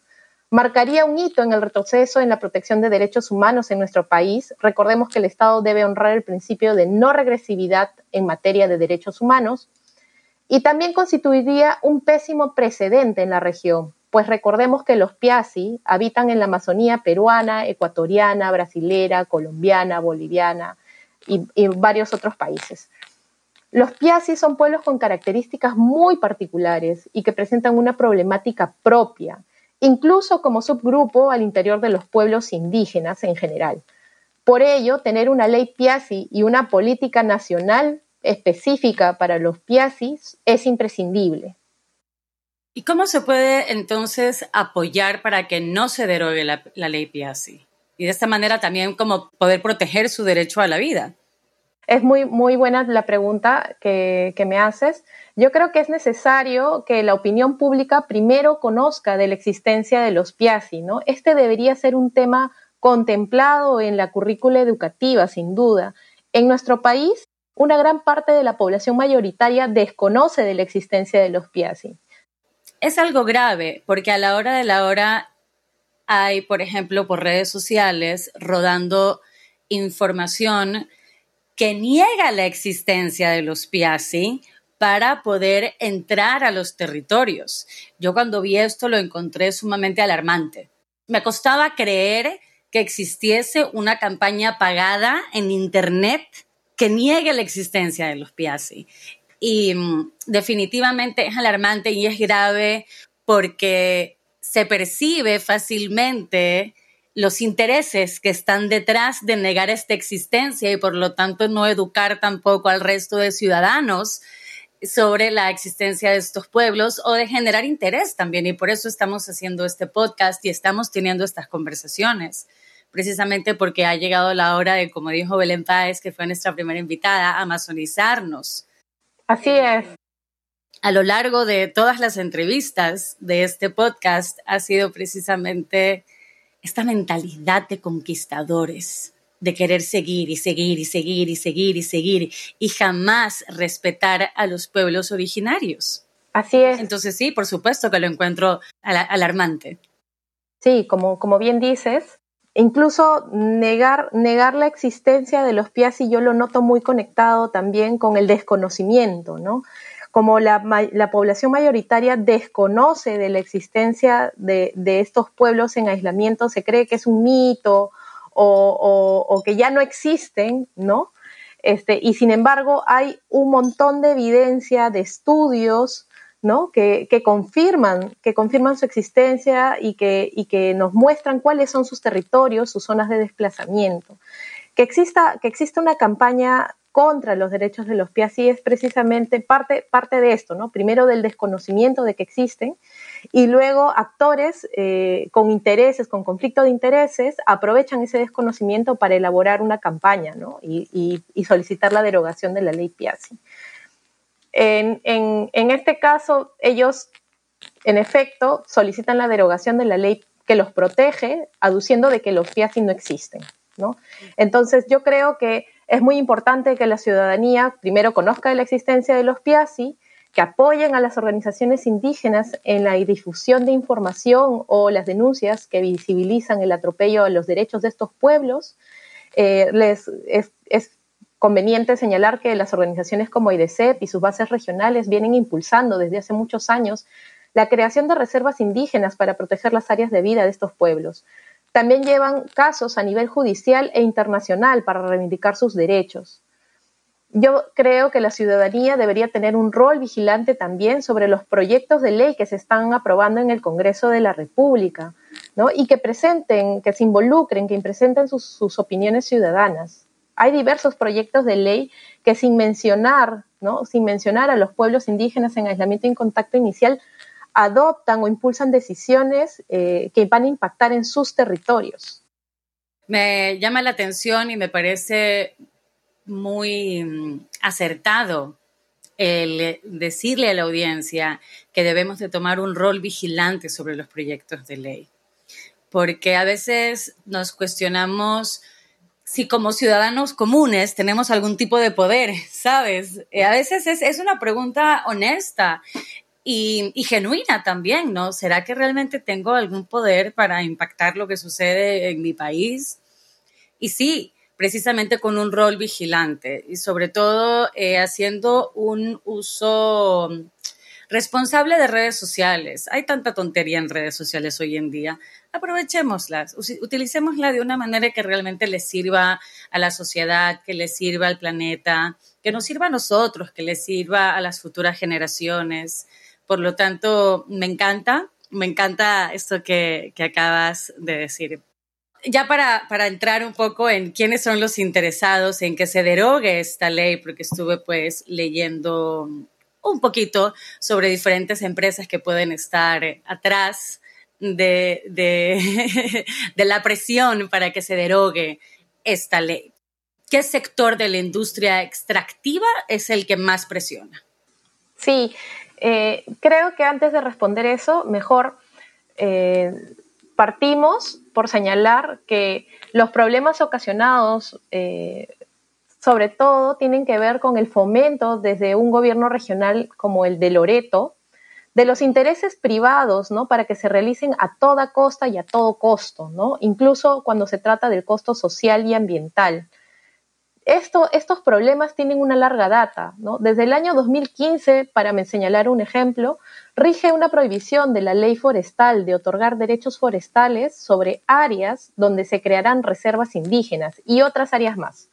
Marcaría un hito en el retroceso en la protección de derechos humanos en nuestro país. Recordemos que el Estado debe honrar el principio de no regresividad en materia de derechos humanos. Y también constituiría un pésimo precedente en la región, pues recordemos que los Piazzi habitan en la Amazonía peruana, ecuatoriana, brasilera, colombiana, boliviana y, varios otros países. Los Piazzi son pueblos con características muy particulares y que presentan una problemática propia, incluso como subgrupo al interior de los pueblos indígenas en general. Por ello, tener una ley Piazzi y una política nacional específica para los Piazzi es imprescindible. ¿Y cómo se puede entonces apoyar para que no se derogue la, ley Piazzi? Y de esta manera también como poder proteger su derecho a la vida. Es muy, muy buena la pregunta que, que, me haces. Yo creo que es necesario que la opinión pública primero conozca de la existencia de los Piazzi, ¿no? Este debería ser un tema contemplado en la currícula educativa, sin duda. En nuestro país, una gran parte de la población mayoritaria desconoce de la existencia de los Piazzi es algo grave porque a la hora de la hora hay, por ejemplo, por redes sociales rodando información que niega la existencia de los Piazzi para poder entrar a los territorios. Yo cuando vi esto lo encontré sumamente alarmante. Me costaba creer que existiese una campaña pagada en Internet que niegue la existencia de los Piazzi y mm, definitivamente es alarmante y es grave porque se percibe fácilmente los intereses que están detrás de negar esta existencia y por lo tanto no educar tampoco al resto de ciudadanos sobre la existencia de estos pueblos o de generar interés también. Y por eso estamos haciendo este podcast y estamos teniendo estas conversaciones, precisamente porque ha llegado la hora de, como dijo Belén Páez, que fue nuestra primera invitada, amazonizarnos Así es. A lo largo de todas las entrevistas de este podcast ha sido precisamente esta mentalidad de conquistadores, de querer seguir y seguir y seguir y seguir y seguir y jamás respetar a los pueblos originarios. Así es. Entonces sí, por supuesto que lo encuentro alarmante. Sí, como, como bien dices, incluso negar, la existencia de los Piazzi yo lo noto muy conectado también con el desconocimiento, ¿no? Como la, la población mayoritaria desconoce de la existencia de, estos pueblos en aislamiento, se cree que es un mito o, o, o que ya no existen, ¿no? Este, y sin embargo hay un montón de evidencia, de estudios, ¿no? Que, confirman, que confirman su existencia y que, y que nos muestran cuáles son sus territorios, sus zonas de desplazamiento. Que exista, que exista una campaña contra los derechos de los Piazzi es precisamente parte, parte de esto, ¿no? Primero del desconocimiento de que existen y luego actores eh, con intereses, con conflicto de intereses, aprovechan ese desconocimiento para elaborar una campaña, ¿no? Y, y, y solicitar la derogación de la ley Piazzi. En, este caso, ellos, en efecto, solicitan la derogación de la ley que los protege, aduciendo de que los FIASI no existen. ¿no? Entonces, yo creo que es muy importante que la ciudadanía primero conozca la existencia de los PIASI, que apoyen a las organizaciones indígenas en la difusión de información o las denuncias que visibilizan el atropello a los derechos de estos pueblos. Eh, es conveniente señalar que las organizaciones como IDCEP y sus bases regionales vienen impulsando desde hace muchos años la creación de reservas indígenas para proteger las áreas de vida de estos pueblos. También llevan casos a nivel judicial e internacional para reivindicar sus derechos. Yo creo que la ciudadanía debería tener un rol vigilante también sobre los proyectos de ley que se están aprobando en el Congreso de la República, ¿no? Y que presenten, que se involucren, que presenten sus opiniones ciudadanas. Hay diversos proyectos de ley que sin mencionar. Sin mencionar a los pueblos indígenas en aislamiento y en contacto inicial, adoptan o impulsan decisiones eh, que van a impactar en sus territorios. Me llama la atención y me parece muy mm, acertado el decirle a la audiencia que debemos de tomar un rol vigilante sobre los proyectos de ley, porque a veces nos cuestionamos si como ciudadanos comunes tenemos algún tipo de poder, ¿sabes? Eh, a veces es, es una pregunta honesta y, y, genuina también, ¿no? ¿Será que realmente tengo algún poder para impactar lo que sucede en mi país? Y sí, precisamente con un rol vigilante y sobre todo eh, haciendo un uso responsable de redes sociales. Hay tanta tontería en redes sociales hoy en día. Aprovechémoslas, utilicémoslas de una manera que realmente les sirva a la sociedad, que les sirva al planeta, que nos sirva a nosotros, que les sirva a las futuras generaciones. Por lo tanto, me encanta, me encanta esto que, que acabas de decir ya para, para, entrar un poco en quiénes son los interesados en que se derogue esta ley, porque estuve pues leyendo un poquito sobre diferentes empresas que pueden estar atrás de, *laughs* de, la presión para que se derogue esta ley. ¿Qué sector de la industria extractiva es el que más presiona? Sí, eh, creo que antes de responder eso, mejor eh, partimos por señalar que los problemas ocasionados, eh, sobre todo, tienen que ver con el fomento desde un gobierno regional como el de Loreto, de los intereses privados, ¿no? Para que se realicen a toda costa y a todo costo, ¿no? Incluso cuando se trata del costo social y ambiental estos problemas tienen una larga data. Desde el año 2015, para señalar un ejemplo, rige una prohibición de la ley forestal de otorgar derechos forestales sobre áreas donde se crearán reservas indígenas y otras áreas más.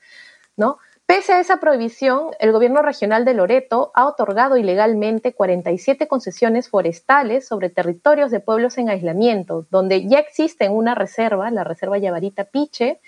¿No? Pese a esa prohibición, el gobierno regional de Loreto ha otorgado ilegalmente 47 concesiones forestales sobre territorios de pueblos en aislamiento, donde ya existen una reserva, la reserva Yabarita Piche,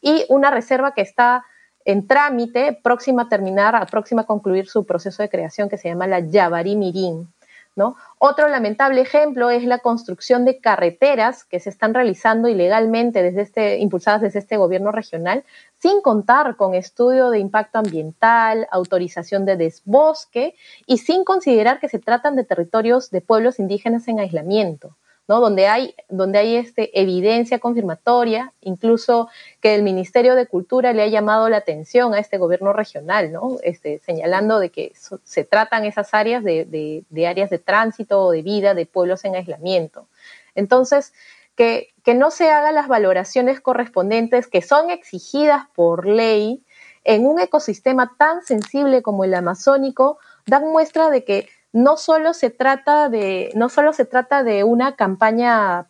y una reserva que está en trámite, próxima a terminar, próxima a concluir su proceso de creación que se llama la Yavari Mirín. ¿No? Otro lamentable ejemplo es la construcción de carreteras que se están realizando ilegalmente desde este, impulsadas desde este gobierno regional, sin contar con estudio de impacto ambiental, autorización de desbosque y sin considerar que se tratan de territorios de pueblos indígenas en aislamiento donde hay, donde hay este, evidencia confirmatoria, incluso que el Ministerio de Cultura le ha llamado la atención a este gobierno regional, ¿no? este, señalando de que se tratan esas áreas de, áreas de tránsito o de vida de pueblos en aislamiento. Entonces, que, que no se hagan las valoraciones correspondientes que son exigidas por ley en un ecosistema tan sensible como el amazónico, dan muestra de que no solo se trata de, no solo se trata de una campaña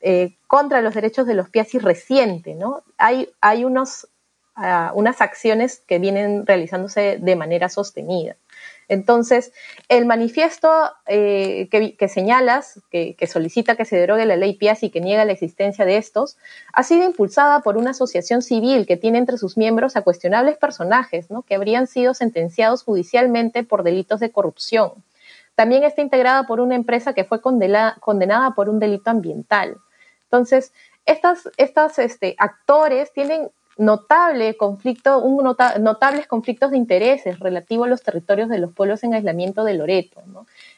eh, contra los derechos de los piasis reciente, ¿no? Hay, hay unos, ah, unas acciones que vienen realizándose de manera sostenida. Entonces, el manifiesto eh, que, señalas, que, solicita que se derogue la ley PIAS y que niega la existencia de estos, ha sido impulsada por una asociación civil que tiene entre sus miembros a cuestionables personajes ¿no? que habrían sido sentenciados judicialmente por delitos de corrupción. También está integrada por una empresa que fue condenada por un delito ambiental. Entonces, estos este, actores tienen notable conflicto, un notables conflictos de intereses relativos a los territorios de los pueblos en aislamiento de Loreto.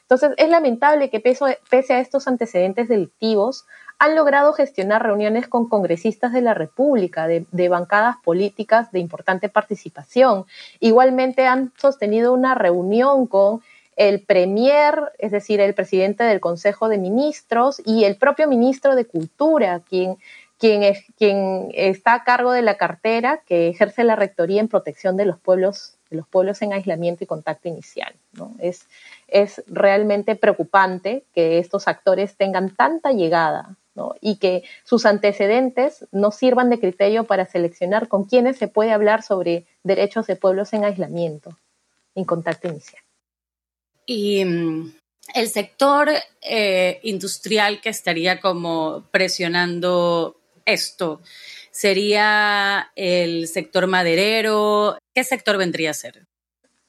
Entonces, es lamentable que pese a estos antecedentes delictivos, han logrado gestionar reuniones con congresistas de la República, de, de, bancadas políticas de importante participación. Igualmente han sostenido una reunión con el premier, es decir, el presidente del Consejo de Ministros y el propio ministro de Cultura, quien, quien, es, quien está a cargo de la cartera que ejerce la rectoría en protección de los pueblos, de los pueblos en aislamiento y contacto inicial. Es, es realmente preocupante que estos actores tengan tanta llegada y que sus antecedentes no sirvan de criterio para seleccionar con quiénes se puede hablar sobre derechos de pueblos en aislamiento, en contacto inicial. Y mm, el sector eh, industrial que estaría como presionando esto, ¿sería el sector maderero? ¿Qué sector vendría a ser?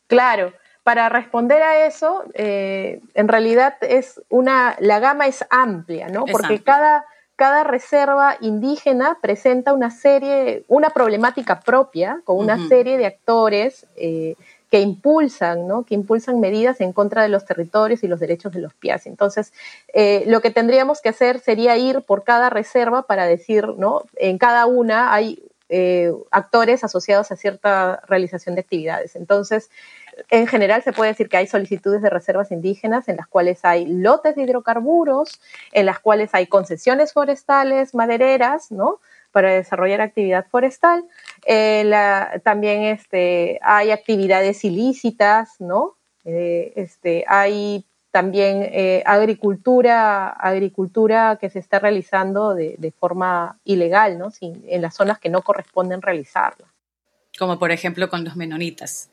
Claro, para responder a eso, eh, en realidad es una, la gama es amplia, ¿no? Porque cada, cada reserva indígena presenta una serie, una problemática propia, con una serie de actores eh, que impulsan, ¿no? Que impulsan medidas en contra de los territorios y los derechos de los pias. Entonces, eh, lo que tendríamos que hacer sería ir por cada reserva para decir, ¿no? En cada una hay actores asociados a cierta realización de actividades. Entonces, en general se puede decir que hay solicitudes de reservas indígenas en las cuales hay lotes de hidrocarburos, en las cuales hay concesiones forestales, madereras, ¿no? Para desarrollar actividad forestal. Eh, también este, hay actividades ilícitas, ¿no? Eh, este, hay también eh, agricultura, agricultura que se está realizando de, forma ilegal, ¿no? en las zonas que no corresponden realizarla. Como por ejemplo con los menonitas.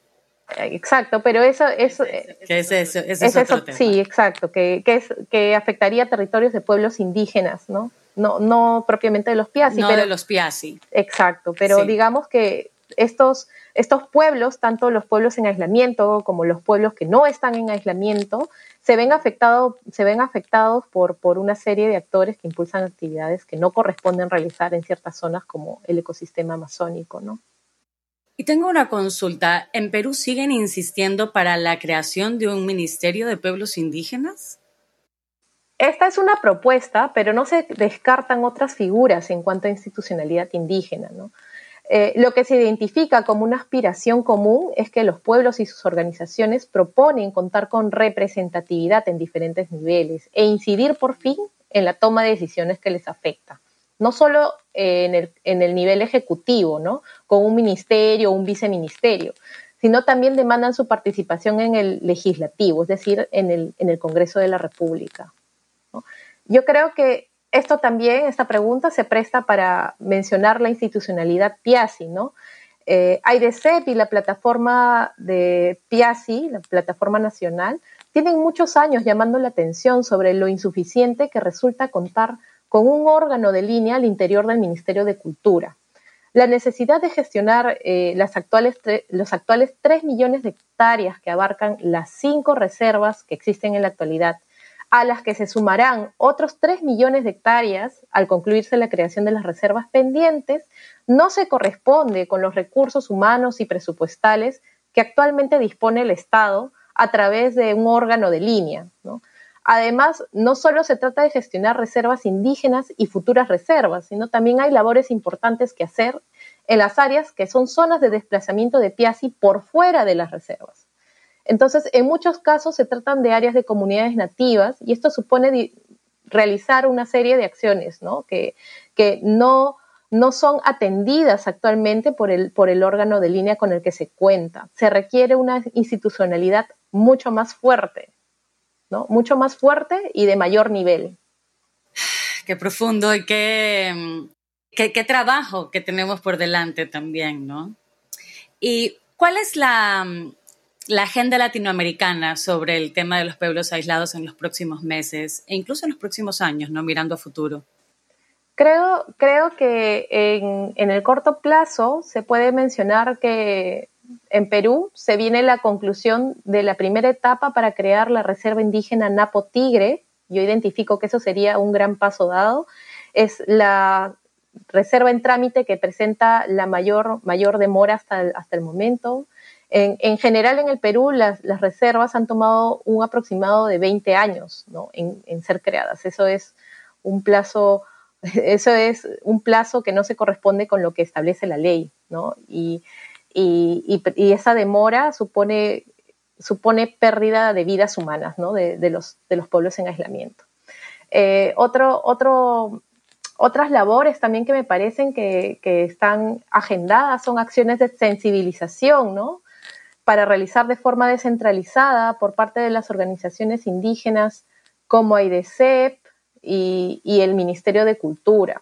Exacto, pero eso, eso, ¿Qué es eso? es otro tema. Sí, exacto, que, que, es, que afectaría a territorios de pueblos indígenas, ¿no? No, no propiamente de los Piasi. No de los Piasi. Exacto, pero digamos que estos, estos pueblos, tanto los pueblos en aislamiento como los pueblos que no están en aislamiento, se ven, afectado, se ven afectados por, por una serie de actores que impulsan actividades que no corresponden realizar en ciertas zonas como el ecosistema amazónico, ¿no? Y tengo una consulta. ¿En Perú siguen insistiendo para la creación de un Ministerio de Pueblos Indígenas? Esta es una propuesta, pero no se descartan otras figuras en cuanto a institucionalidad indígena. Eh, lo que se identifica como una aspiración común es que los pueblos y sus organizaciones proponen contar con representatividad en diferentes niveles e incidir por fin en la toma de decisiones que les afecta no solo en el, nivel ejecutivo, ¿no? Con un ministerio o un viceministerio, sino también demandan su participación en el legislativo, es decir, en el, Congreso de la República. Yo creo que esto también, esta pregunta, se presta para mencionar la institucionalidad PIASI, ¿no? Eh, y la plataforma de PIASI, la plataforma nacional, tienen muchos años llamando la atención sobre lo insuficiente que resulta contar con un órgano de línea al interior del Ministerio de Cultura. La necesidad de gestionar eh, los actuales 3 millones de hectáreas que abarcan las cinco reservas que existen en la actualidad, a las que se sumarán otros 3 millones de hectáreas al concluirse la creación de las reservas pendientes, no se corresponde con los recursos humanos y presupuestales que actualmente dispone el Estado a través de un órgano de línea. ¿no? Además, no solo se trata de gestionar reservas indígenas y futuras reservas, sino también hay labores importantes que hacer en las áreas que son zonas de desplazamiento de Piasi por fuera de las reservas. Entonces, en muchos casos se tratan de áreas de comunidades nativas y esto supone realizar una serie de acciones que, no, son atendidas actualmente por el, por el órgano de línea con el que se cuenta. Se requiere una institucionalidad mucho más fuerte mucho más fuerte y de mayor nivel. Qué profundo y qué, qué, trabajo que tenemos por delante también, ¿no? ¿Y cuál es la, la agenda latinoamericana sobre el tema de los pueblos aislados en los próximos meses e incluso en los próximos años, ¿no? Mirando a futuro. Creo, creo que en, en, el corto plazo se puede mencionar que en Perú se viene la conclusión de la primera etapa para crear la Reserva Indígena Napo Tigre. Yo identifico que eso sería un gran paso dado. Es la reserva en trámite que presenta la mayor, mayor demora hasta el, hasta el momento. En, general en el Perú las, reservas han tomado un aproximado de 20 años en, ser creadas. Eso es un plazo, *laughs* eso es un plazo que no se corresponde con lo que establece la ley. ¿no? Y esa demora supone, pérdida de vidas humanas ¿no? de, los, de los pueblos en aislamiento. Eh, otras labores también que me parecen que, que, están agendadas son acciones de sensibilización, ¿no? Para realizar de forma descentralizada por parte de las organizaciones indígenas como AIDECEP y, y el Ministerio de Cultura.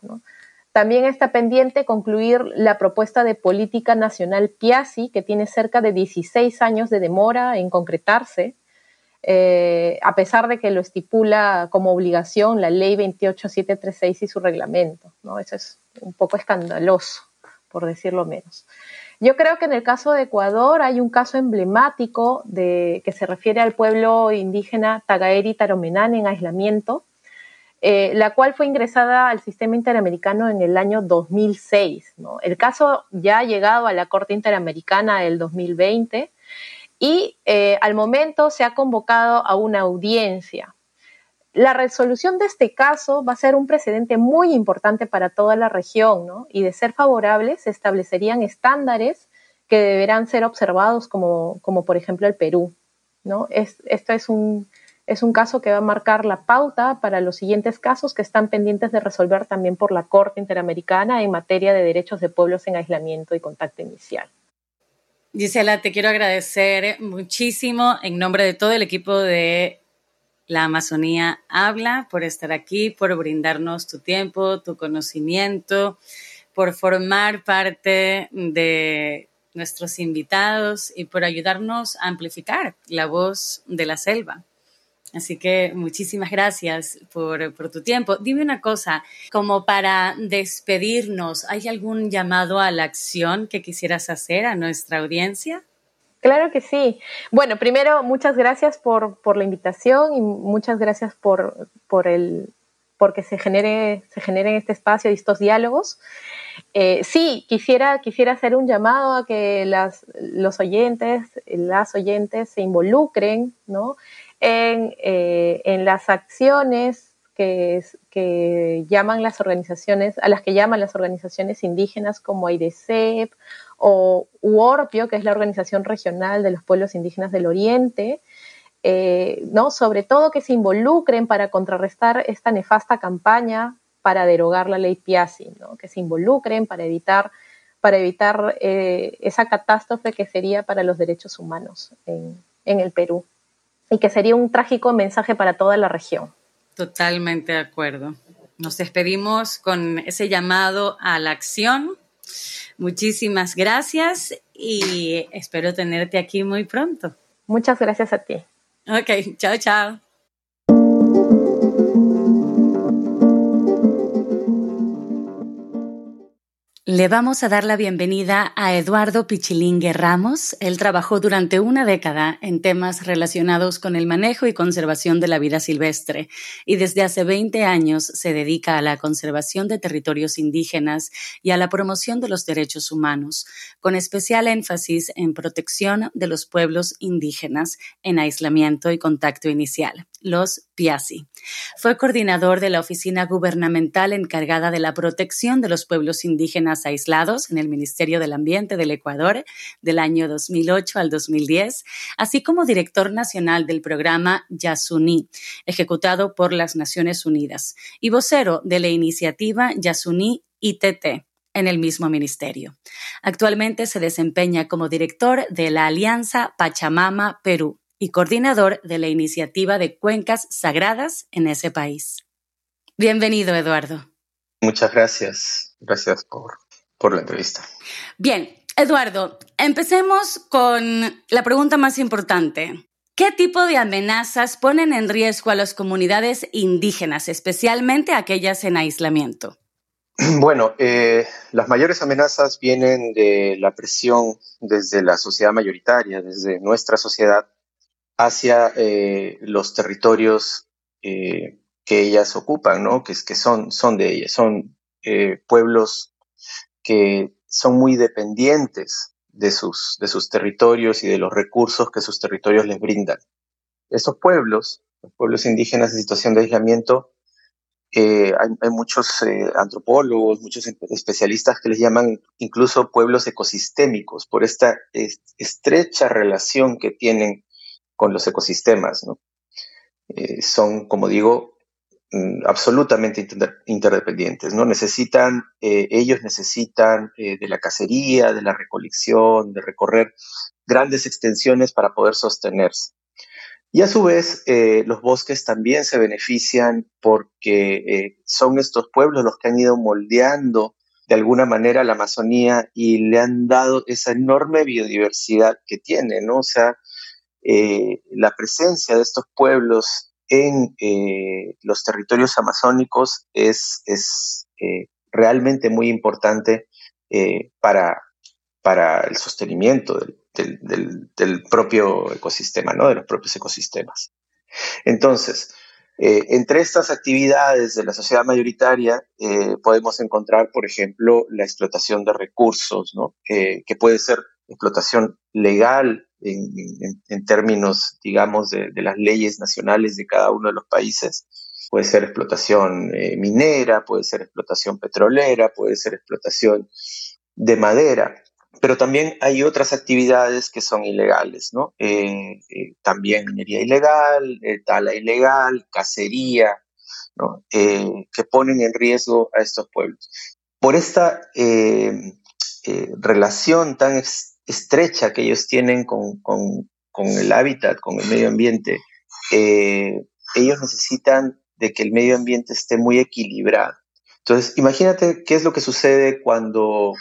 También está pendiente concluir la propuesta de política nacional PIASI, que tiene cerca de 16 años de demora en concretarse, eh, a pesar de que lo estipula como obligación la ley 28736 y su reglamento. ¿no? Eso es un poco escandaloso, por decirlo menos. Yo creo que en el caso de Ecuador hay un caso emblemático de, que se refiere al pueblo indígena Tagaeri Taromenán en aislamiento, eh, la cual fue ingresada al sistema interamericano en el año 2006. El caso ya ha llegado a la Corte Interamericana del 2020 y eh, al momento se ha convocado a una audiencia. La resolución de este caso va a ser un precedente muy importante para toda la región, ¿no? Y de ser favorable, se establecerían estándares que deberán ser observados como, como por ejemplo el Perú, ¿no? Es, esto es un, es un caso que va a marcar la pauta para los siguientes casos que están pendientes de resolver también por la Corte Interamericana en materia de derechos de pueblos en aislamiento y contacto inicial. Gisela, te quiero agradecer muchísimo en nombre de todo el equipo de la Amazonía habla, por estar aquí, por brindarnos tu tiempo, tu conocimiento, por formar parte de nuestros invitados y por ayudarnos a amplificar la voz de la selva. Así que muchísimas gracias por, por, tu tiempo. Dime una cosa, como para despedirnos, ¿hay algún llamado a la acción que quisieras hacer a nuestra audiencia? Claro que sí. Bueno, primero, muchas gracias por, por la invitación y muchas gracias por, por el porque se genere, se este espacio y estos diálogos. Eh, sí, quisiera, quisiera hacer un llamado a que las, los oyentes, las oyentes se involucren ¿no? en, eh, en las acciones que, llaman las organizaciones, a las que llaman las organizaciones indígenas como AIDECEP o UORPIO, que es la Organización Regional de los Pueblos Indígenas del Oriente, eh, ¿no? sobre todo que se involucren para contrarrestar esta nefasta campaña para derogar la ley Piazzi, ¿no? que se involucren para evitar, para evitar eh, esa catástrofe que sería para los derechos humanos en, en el Perú y que sería un trágico mensaje para toda la región. Totalmente de acuerdo. Nos despedimos con ese llamado a la acción Muchísimas gracias y espero tenerte aquí muy pronto. Muchas gracias a ti. Ok, chao, chao. Le vamos a dar la bienvenida a Eduardo Pichilingue Ramos. Él trabajó durante una década en temas relacionados con el manejo y conservación de la vida silvestre y desde hace 20 años se dedica a la conservación de territorios indígenas y a la promoción de los derechos humanos, con especial énfasis en protección de los pueblos indígenas en aislamiento y contacto inicial los Piazzi. Fue coordinador de la oficina gubernamental encargada de la protección de los pueblos indígenas aislados en el Ministerio del Ambiente del Ecuador del año 2008 al 2010, así como director nacional del programa Yasuní, ejecutado por las Naciones Unidas, y vocero de la iniciativa Yasuní ITT en el mismo ministerio. Actualmente se desempeña como director de la Alianza Pachamama Perú y coordinador de la iniciativa de cuencas sagradas en ese país. Bienvenido, Eduardo. Muchas gracias. Gracias por, por la entrevista. Bien, Eduardo, empecemos con la pregunta más importante. ¿Qué tipo de amenazas ponen en riesgo a las comunidades indígenas, especialmente aquellas en aislamiento? *clears throat* Bueno, eh, las mayores amenazas vienen de la presión desde la sociedad mayoritaria, desde nuestra sociedad, hacia eh, los territorios eh, que ellas ocupan, ¿no? que, que son, son de ellas, son eh, pueblos que son muy dependientes de sus, de sus territorios y de los recursos que sus territorios les brindan. Estos pueblos, los pueblos indígenas en situación de aislamiento, hay, hay, muchos antropólogos, muchos especialistas que les llaman incluso pueblos ecosistémicos por esta estrecha relación que tienen con los ecosistemas. Eh, son, como digo, mm, absolutamente interdependientes, ¿no? Necesitan, eh, ellos necesitan eh, de la cacería, de la recolección, de recorrer grandes extensiones para poder sostenerse. Y a su vez, los bosques también se benefician porque son estos pueblos los que han ido moldeando de alguna manera la Amazonía y le han dado esa enorme biodiversidad que tiene, ¿no? O sea, la presencia de estos pueblos en eh, los territorios amazónicos es, es eh, realmente muy importante eh, para, para el sostenimiento del, del, propio ecosistema, ¿no? de los propios ecosistemas. Entonces, entre estas actividades de la sociedad mayoritaria podemos encontrar, por ejemplo, la explotación de recursos, ¿no? que puede ser explotación legal en, términos, digamos, de, las leyes nacionales de cada uno de los países. Puede ser explotación eh, minera, puede ser explotación petrolera, puede ser explotación de madera, pero también hay otras actividades que son ilegales, ¿no? Eh, eh, también minería ilegal, tala ilegal, cacería, ¿no? que ponen en riesgo a estos pueblos. Por esta relación tan estrecha que ellos tienen con, el hábitat, con el medio ambiente, eh, ellos necesitan de que el medio ambiente esté muy equilibrado. Entonces, imagínate qué es lo que sucede cuando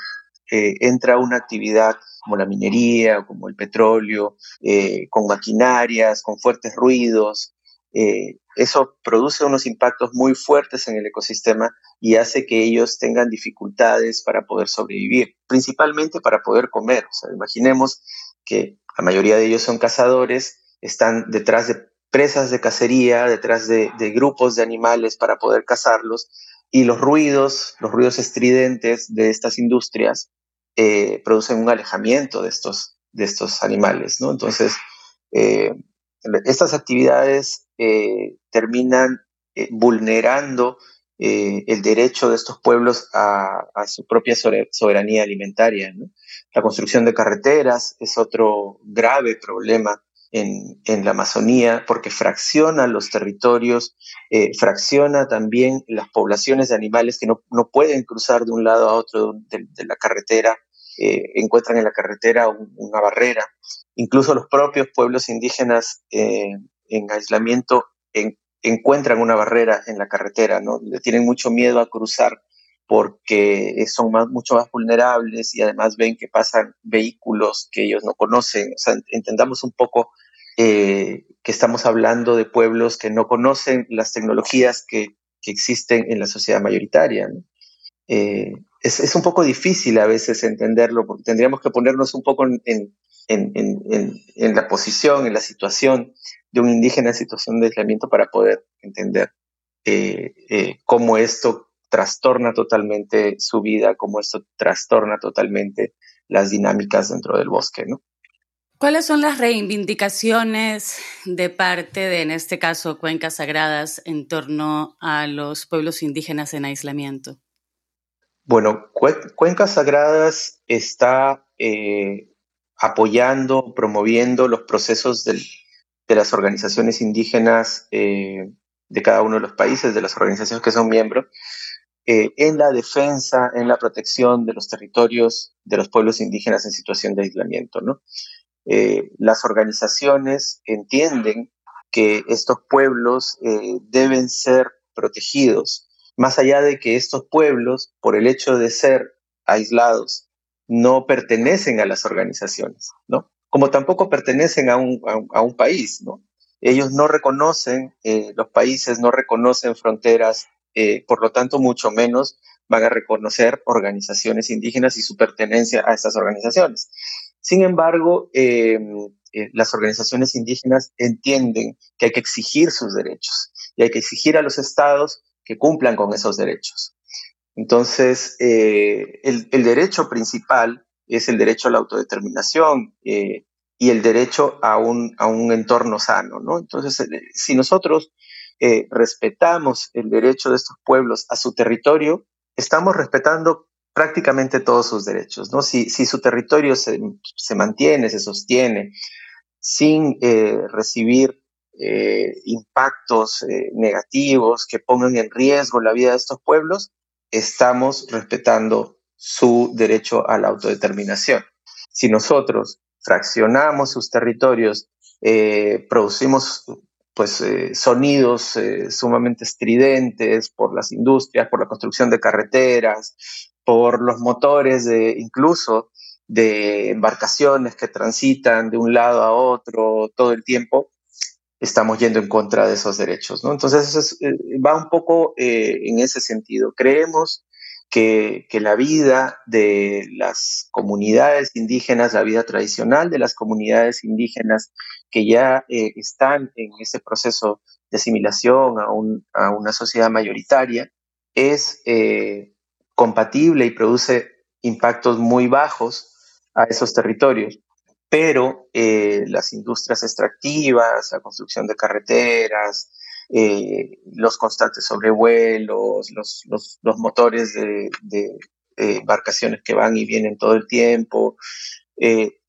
eh, entra una actividad como la minería, como el petróleo, eh, con maquinarias, con fuertes ruidos. Eso produce unos impactos muy fuertes en el ecosistema y hace que ellos tengan dificultades para poder sobrevivir, principalmente para poder comer. Imaginemos que la mayoría de ellos son cazadores, están detrás de presas de cacería, detrás de, grupos de animales para poder cazarlos, y los ruidos, los ruidos estridentes de estas industrias eh, producen un alejamiento de estos, de estos animales, ¿no? Entonces, eh, estas actividades eh, terminan vulnerando eh, el derecho de estos pueblos a, su propia soberanía alimentaria. La construcción de carreteras es otro grave problema en, la Amazonía porque fracciona los territorios, eh, fracciona también las poblaciones de animales que no, pueden cruzar de un lado a otro de, la carretera, eh, encuentran en la carretera una barrera. Incluso los propios pueblos indígenas en aislamiento en, encuentran una barrera en la carretera, ¿no? Le tienen mucho miedo a cruzar porque son más, mucho más vulnerables y además ven que pasan vehículos que ellos no conocen. O sea, entendamos un poco eh, que estamos hablando de pueblos que no conocen las tecnologías que, existen en la sociedad mayoritaria. Eh, es, un poco difícil a veces entenderlo porque tendríamos que ponernos un poco en, la posición, en la situación de un indígena en situación de aislamiento para poder entender eh, eh, cómo esto trastorna totalmente su vida, cómo esto trastorna totalmente las dinámicas dentro del bosque, ¿no? ¿Cuáles son las reivindicaciones de parte de, en este caso, cuencas sagradas en torno a los pueblos indígenas en aislamiento? Bueno, Cuencas Sagradas está eh, apoyando, promoviendo los procesos de las organizaciones indígenas eh, de cada uno de los países, de las organizaciones que son miembros, eh, en la defensa, en la protección de los territorios de los pueblos indígenas en situación de aislamiento. ¿no? Las organizaciones entienden que estos pueblos deben ser protegidos, más allá de que estos pueblos, por el hecho de ser aislados, no pertenecen a las organizaciones, ¿no? como tampoco pertenecen a un, a, un país, ¿no? Ellos no reconocen, eh, los países no reconocen fronteras, eh, por lo tanto, mucho menos van a reconocer organizaciones indígenas y su pertenencia a estas organizaciones. Sin embargo, em, eh, las organizaciones indígenas entienden que hay que exigir sus derechos y hay que exigir a los estados que cumplan con esos derechos. Entonces, el, el, derecho principal es el derecho a la autodeterminación eh, y el derecho a un, a un entorno sano, ¿no? Entonces, eh, si nosotros eh, respetamos el derecho de estos pueblos a su territorio, estamos respetando prácticamente todos sus derechos, ¿no? Si, si su territorio se, se, mantiene, se sostiene, sin recibir impactos negativos que pongan en riesgo la vida de estos pueblos, estamos respetando su derecho a la autodeterminación. Si nosotros fraccionamos sus territorios, eh, producimos pues eh, sonidos eh, sumamente estridentes por las industrias, por la construcción de carreteras, por los motores de incluso de embarcaciones que transitan de un lado a otro todo el tiempo, estamos yendo en contra de esos derechos. ¿no? Entonces, eso va un poco en ese sentido. Creemos que, la vida de las comunidades indígenas, la vida tradicional de las comunidades indígenas que ya eh, están en ese proceso de asimilación a, una sociedad mayoritaria, es eh, compatible y produce impactos muy bajos a esos territorios. Pero eh, las industrias extractivas, la construcción de carreteras, eh, los constantes sobrevuelos, los, los, motores de, eh, embarcaciones que van y vienen todo el tiempo.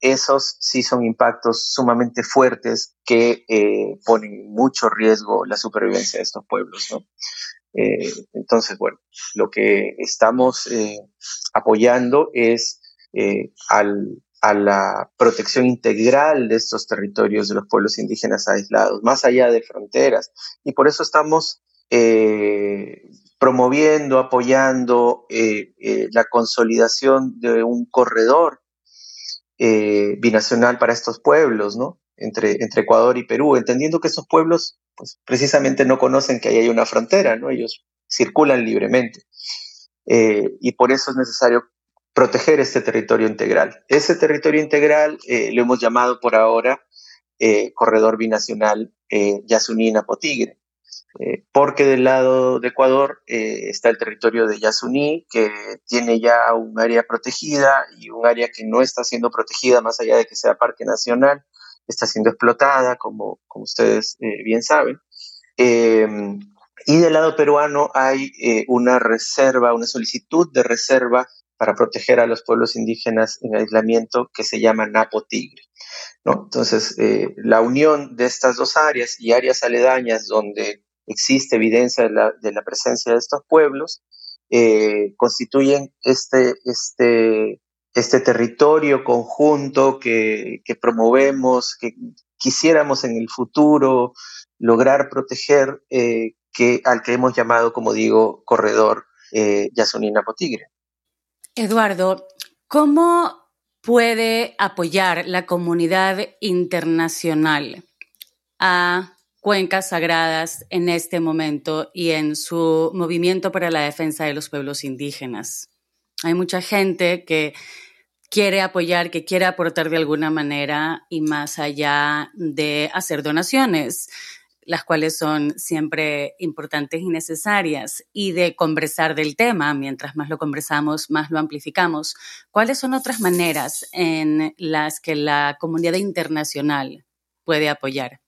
Esos sí son impactos sumamente fuertes que ponen en mucho riesgo la supervivencia de estos pueblos. ¿no? entonces, bueno, lo que estamos apoyando es al, a la protección integral de estos territorios de los pueblos indígenas aislados, más allá de fronteras. Y por eso estamos eh, promoviendo, apoyando eh, eh, la consolidación de un corredor binacional para estos pueblos, ¿no? Entre, entre Ecuador y Perú, entendiendo que estos pueblos pues, precisamente no conocen que ahí hay una frontera, ¿no? Ellos circulan libremente. y por eso es necesario proteger este territorio integral. Ese territorio integral eh, lo hemos llamado por ahora eh, Corredor Binacional eh, Yasuní-Napotigre, eh, porque del lado de Ecuador está el territorio de Yasuní, que tiene ya un área protegida y un área que no está siendo protegida más allá de que sea parque nacional, está siendo explotada, como, como ustedes bien saben. Em, y del lado peruano hay una reserva, una solicitud de reserva para proteger a los pueblos indígenas en aislamiento que se llama Napo Tigre. Entonces, eh, la unión de estas dos áreas y áreas aledañas donde existe evidencia de la, presencia de estos pueblos, eh, constituyen este, este, este territorio conjunto que, promovemos, que quisiéramos en el futuro lograr proteger, eh, que, al que hemos llamado, como digo, corredor eh, Yasuní-Napo Tigre. Eduardo, ¿cómo puede apoyar la comunidad internacional a cuencas sagradas en este momento y en su movimiento para la defensa de los pueblos indígenas? Hay mucha gente que quiere apoyar, que quiere aportar de alguna manera y más allá de hacer donaciones las cuales son siempre importantes y necesarias, y de conversar del tema, mientras más lo conversamos, más lo amplificamos. ¿Cuáles son otras maneras en las que la comunidad internacional puede apoyar?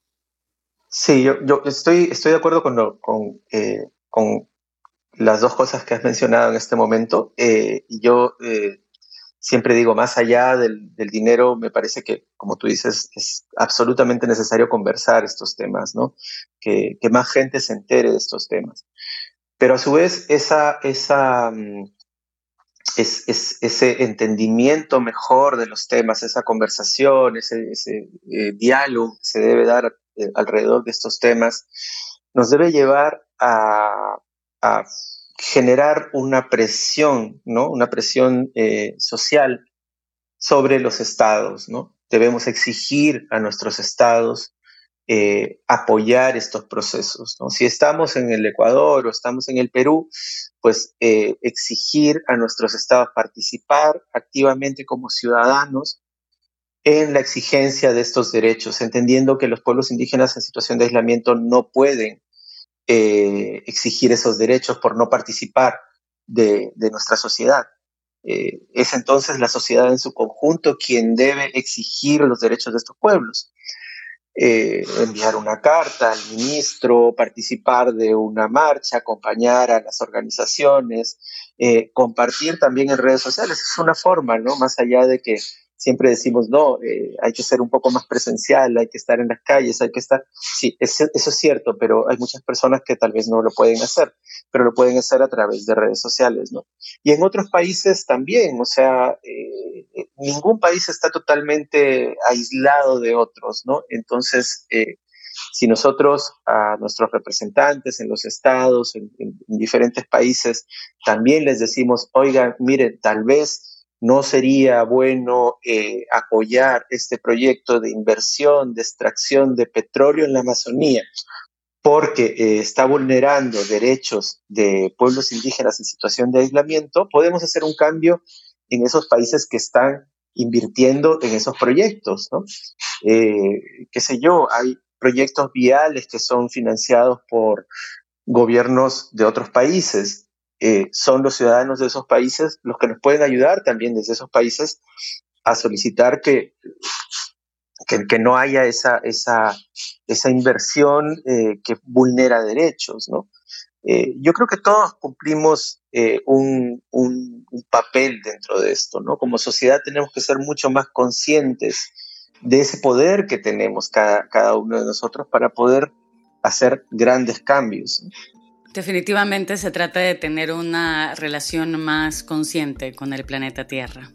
Sí, yo, estoy, estoy de acuerdo con, con, eh, con, las dos cosas que has mencionado en este momento. Eh, yo eh, siempre digo, más allá del, dinero, me parece que, como tú dices, es absolutamente necesario conversar estos temas, ¿no? Que, más gente se entere de estos temas. Pero a su vez, esa, esa, mm, es, ese entendimiento mejor de los temas, esa conversación, ese, ese eh, diálogo que se debe dar eh, alrededor de estos temas, nos debe llevar a, a generar una presión, ¿no? Una presión eh, social sobre los estados, ¿no? Debemos exigir a nuestros estados eh, apoyar estos procesos, ¿no? Si estamos en el Ecuador o estamos en el Perú, pues eh, exigir a nuestros estados participar activamente como ciudadanos en la exigencia de estos derechos, entendiendo que los pueblos indígenas en situación de aislamiento no pueden eh, exigir esos derechos por no participar de, nuestra sociedad. Eh, es entonces la sociedad en su conjunto quien debe exigir los derechos de estos pueblos. Eh, enviar una carta al ministro, participar de una marcha, acompañar a las organizaciones, compartir también en redes sociales. Es una forma, ¿no? Más allá de que siempre decimos, no, eh, hay que ser un poco más presencial, hay que estar en las calles, hay que estar, sí, eso es cierto, pero hay muchas personas que tal vez no lo pueden hacer, pero lo pueden hacer a través de redes sociales, ¿no? Y en otros países también, o sea, eh, eh, ningún país está totalmente aislado de otros, ¿no? Entonces, si nosotros a nuestros representantes en los estados, en, en diferentes países, también les decimos, oigan, miren, tal vez no sería bueno eh, apoyar este proyecto de inversión, de extracción de petróleo en la Amazonía, porque eh, está vulnerando derechos de pueblos indígenas en situación de aislamiento, podemos hacer un cambio en esos países que están invirtiendo en esos proyectos, ¿no? Eh, qué sé yo, hay proyectos viales que son financiados por gobiernos de otros países. Eh, son los ciudadanos de esos países los que nos pueden ayudar también desde esos países a solicitar que, que, no haya esa, esa, esa inversión eh, que vulnera derechos, ¿no? Eh, yo creo que todos cumplimos un, un, papel dentro de esto, ¿no? Como sociedad tenemos que ser mucho más conscientes de ese poder que tenemos cada, cada uno de nosotros para poder hacer grandes cambios. Definitivamente se trata de tener una relación más consciente con el planeta Tierra.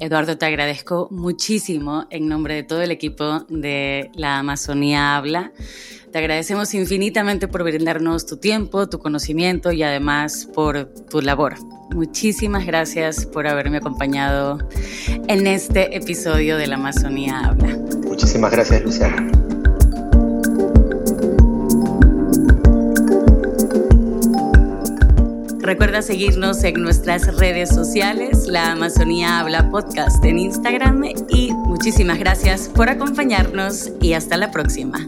Eduardo, te agradezco muchísimo en nombre de todo el equipo de la Amazonía Habla. Te agradecemos infinitamente por brindarnos tu tiempo, tu conocimiento y además por tu labor. Muchísimas gracias por haberme acompañado en este episodio de la Amazonía Habla. Muchísimas gracias, Luciana. Recuerda seguirnos en nuestras redes sociales, la Amazonía Habla Podcast en Instagram y muchísimas gracias por acompañarnos y hasta la próxima.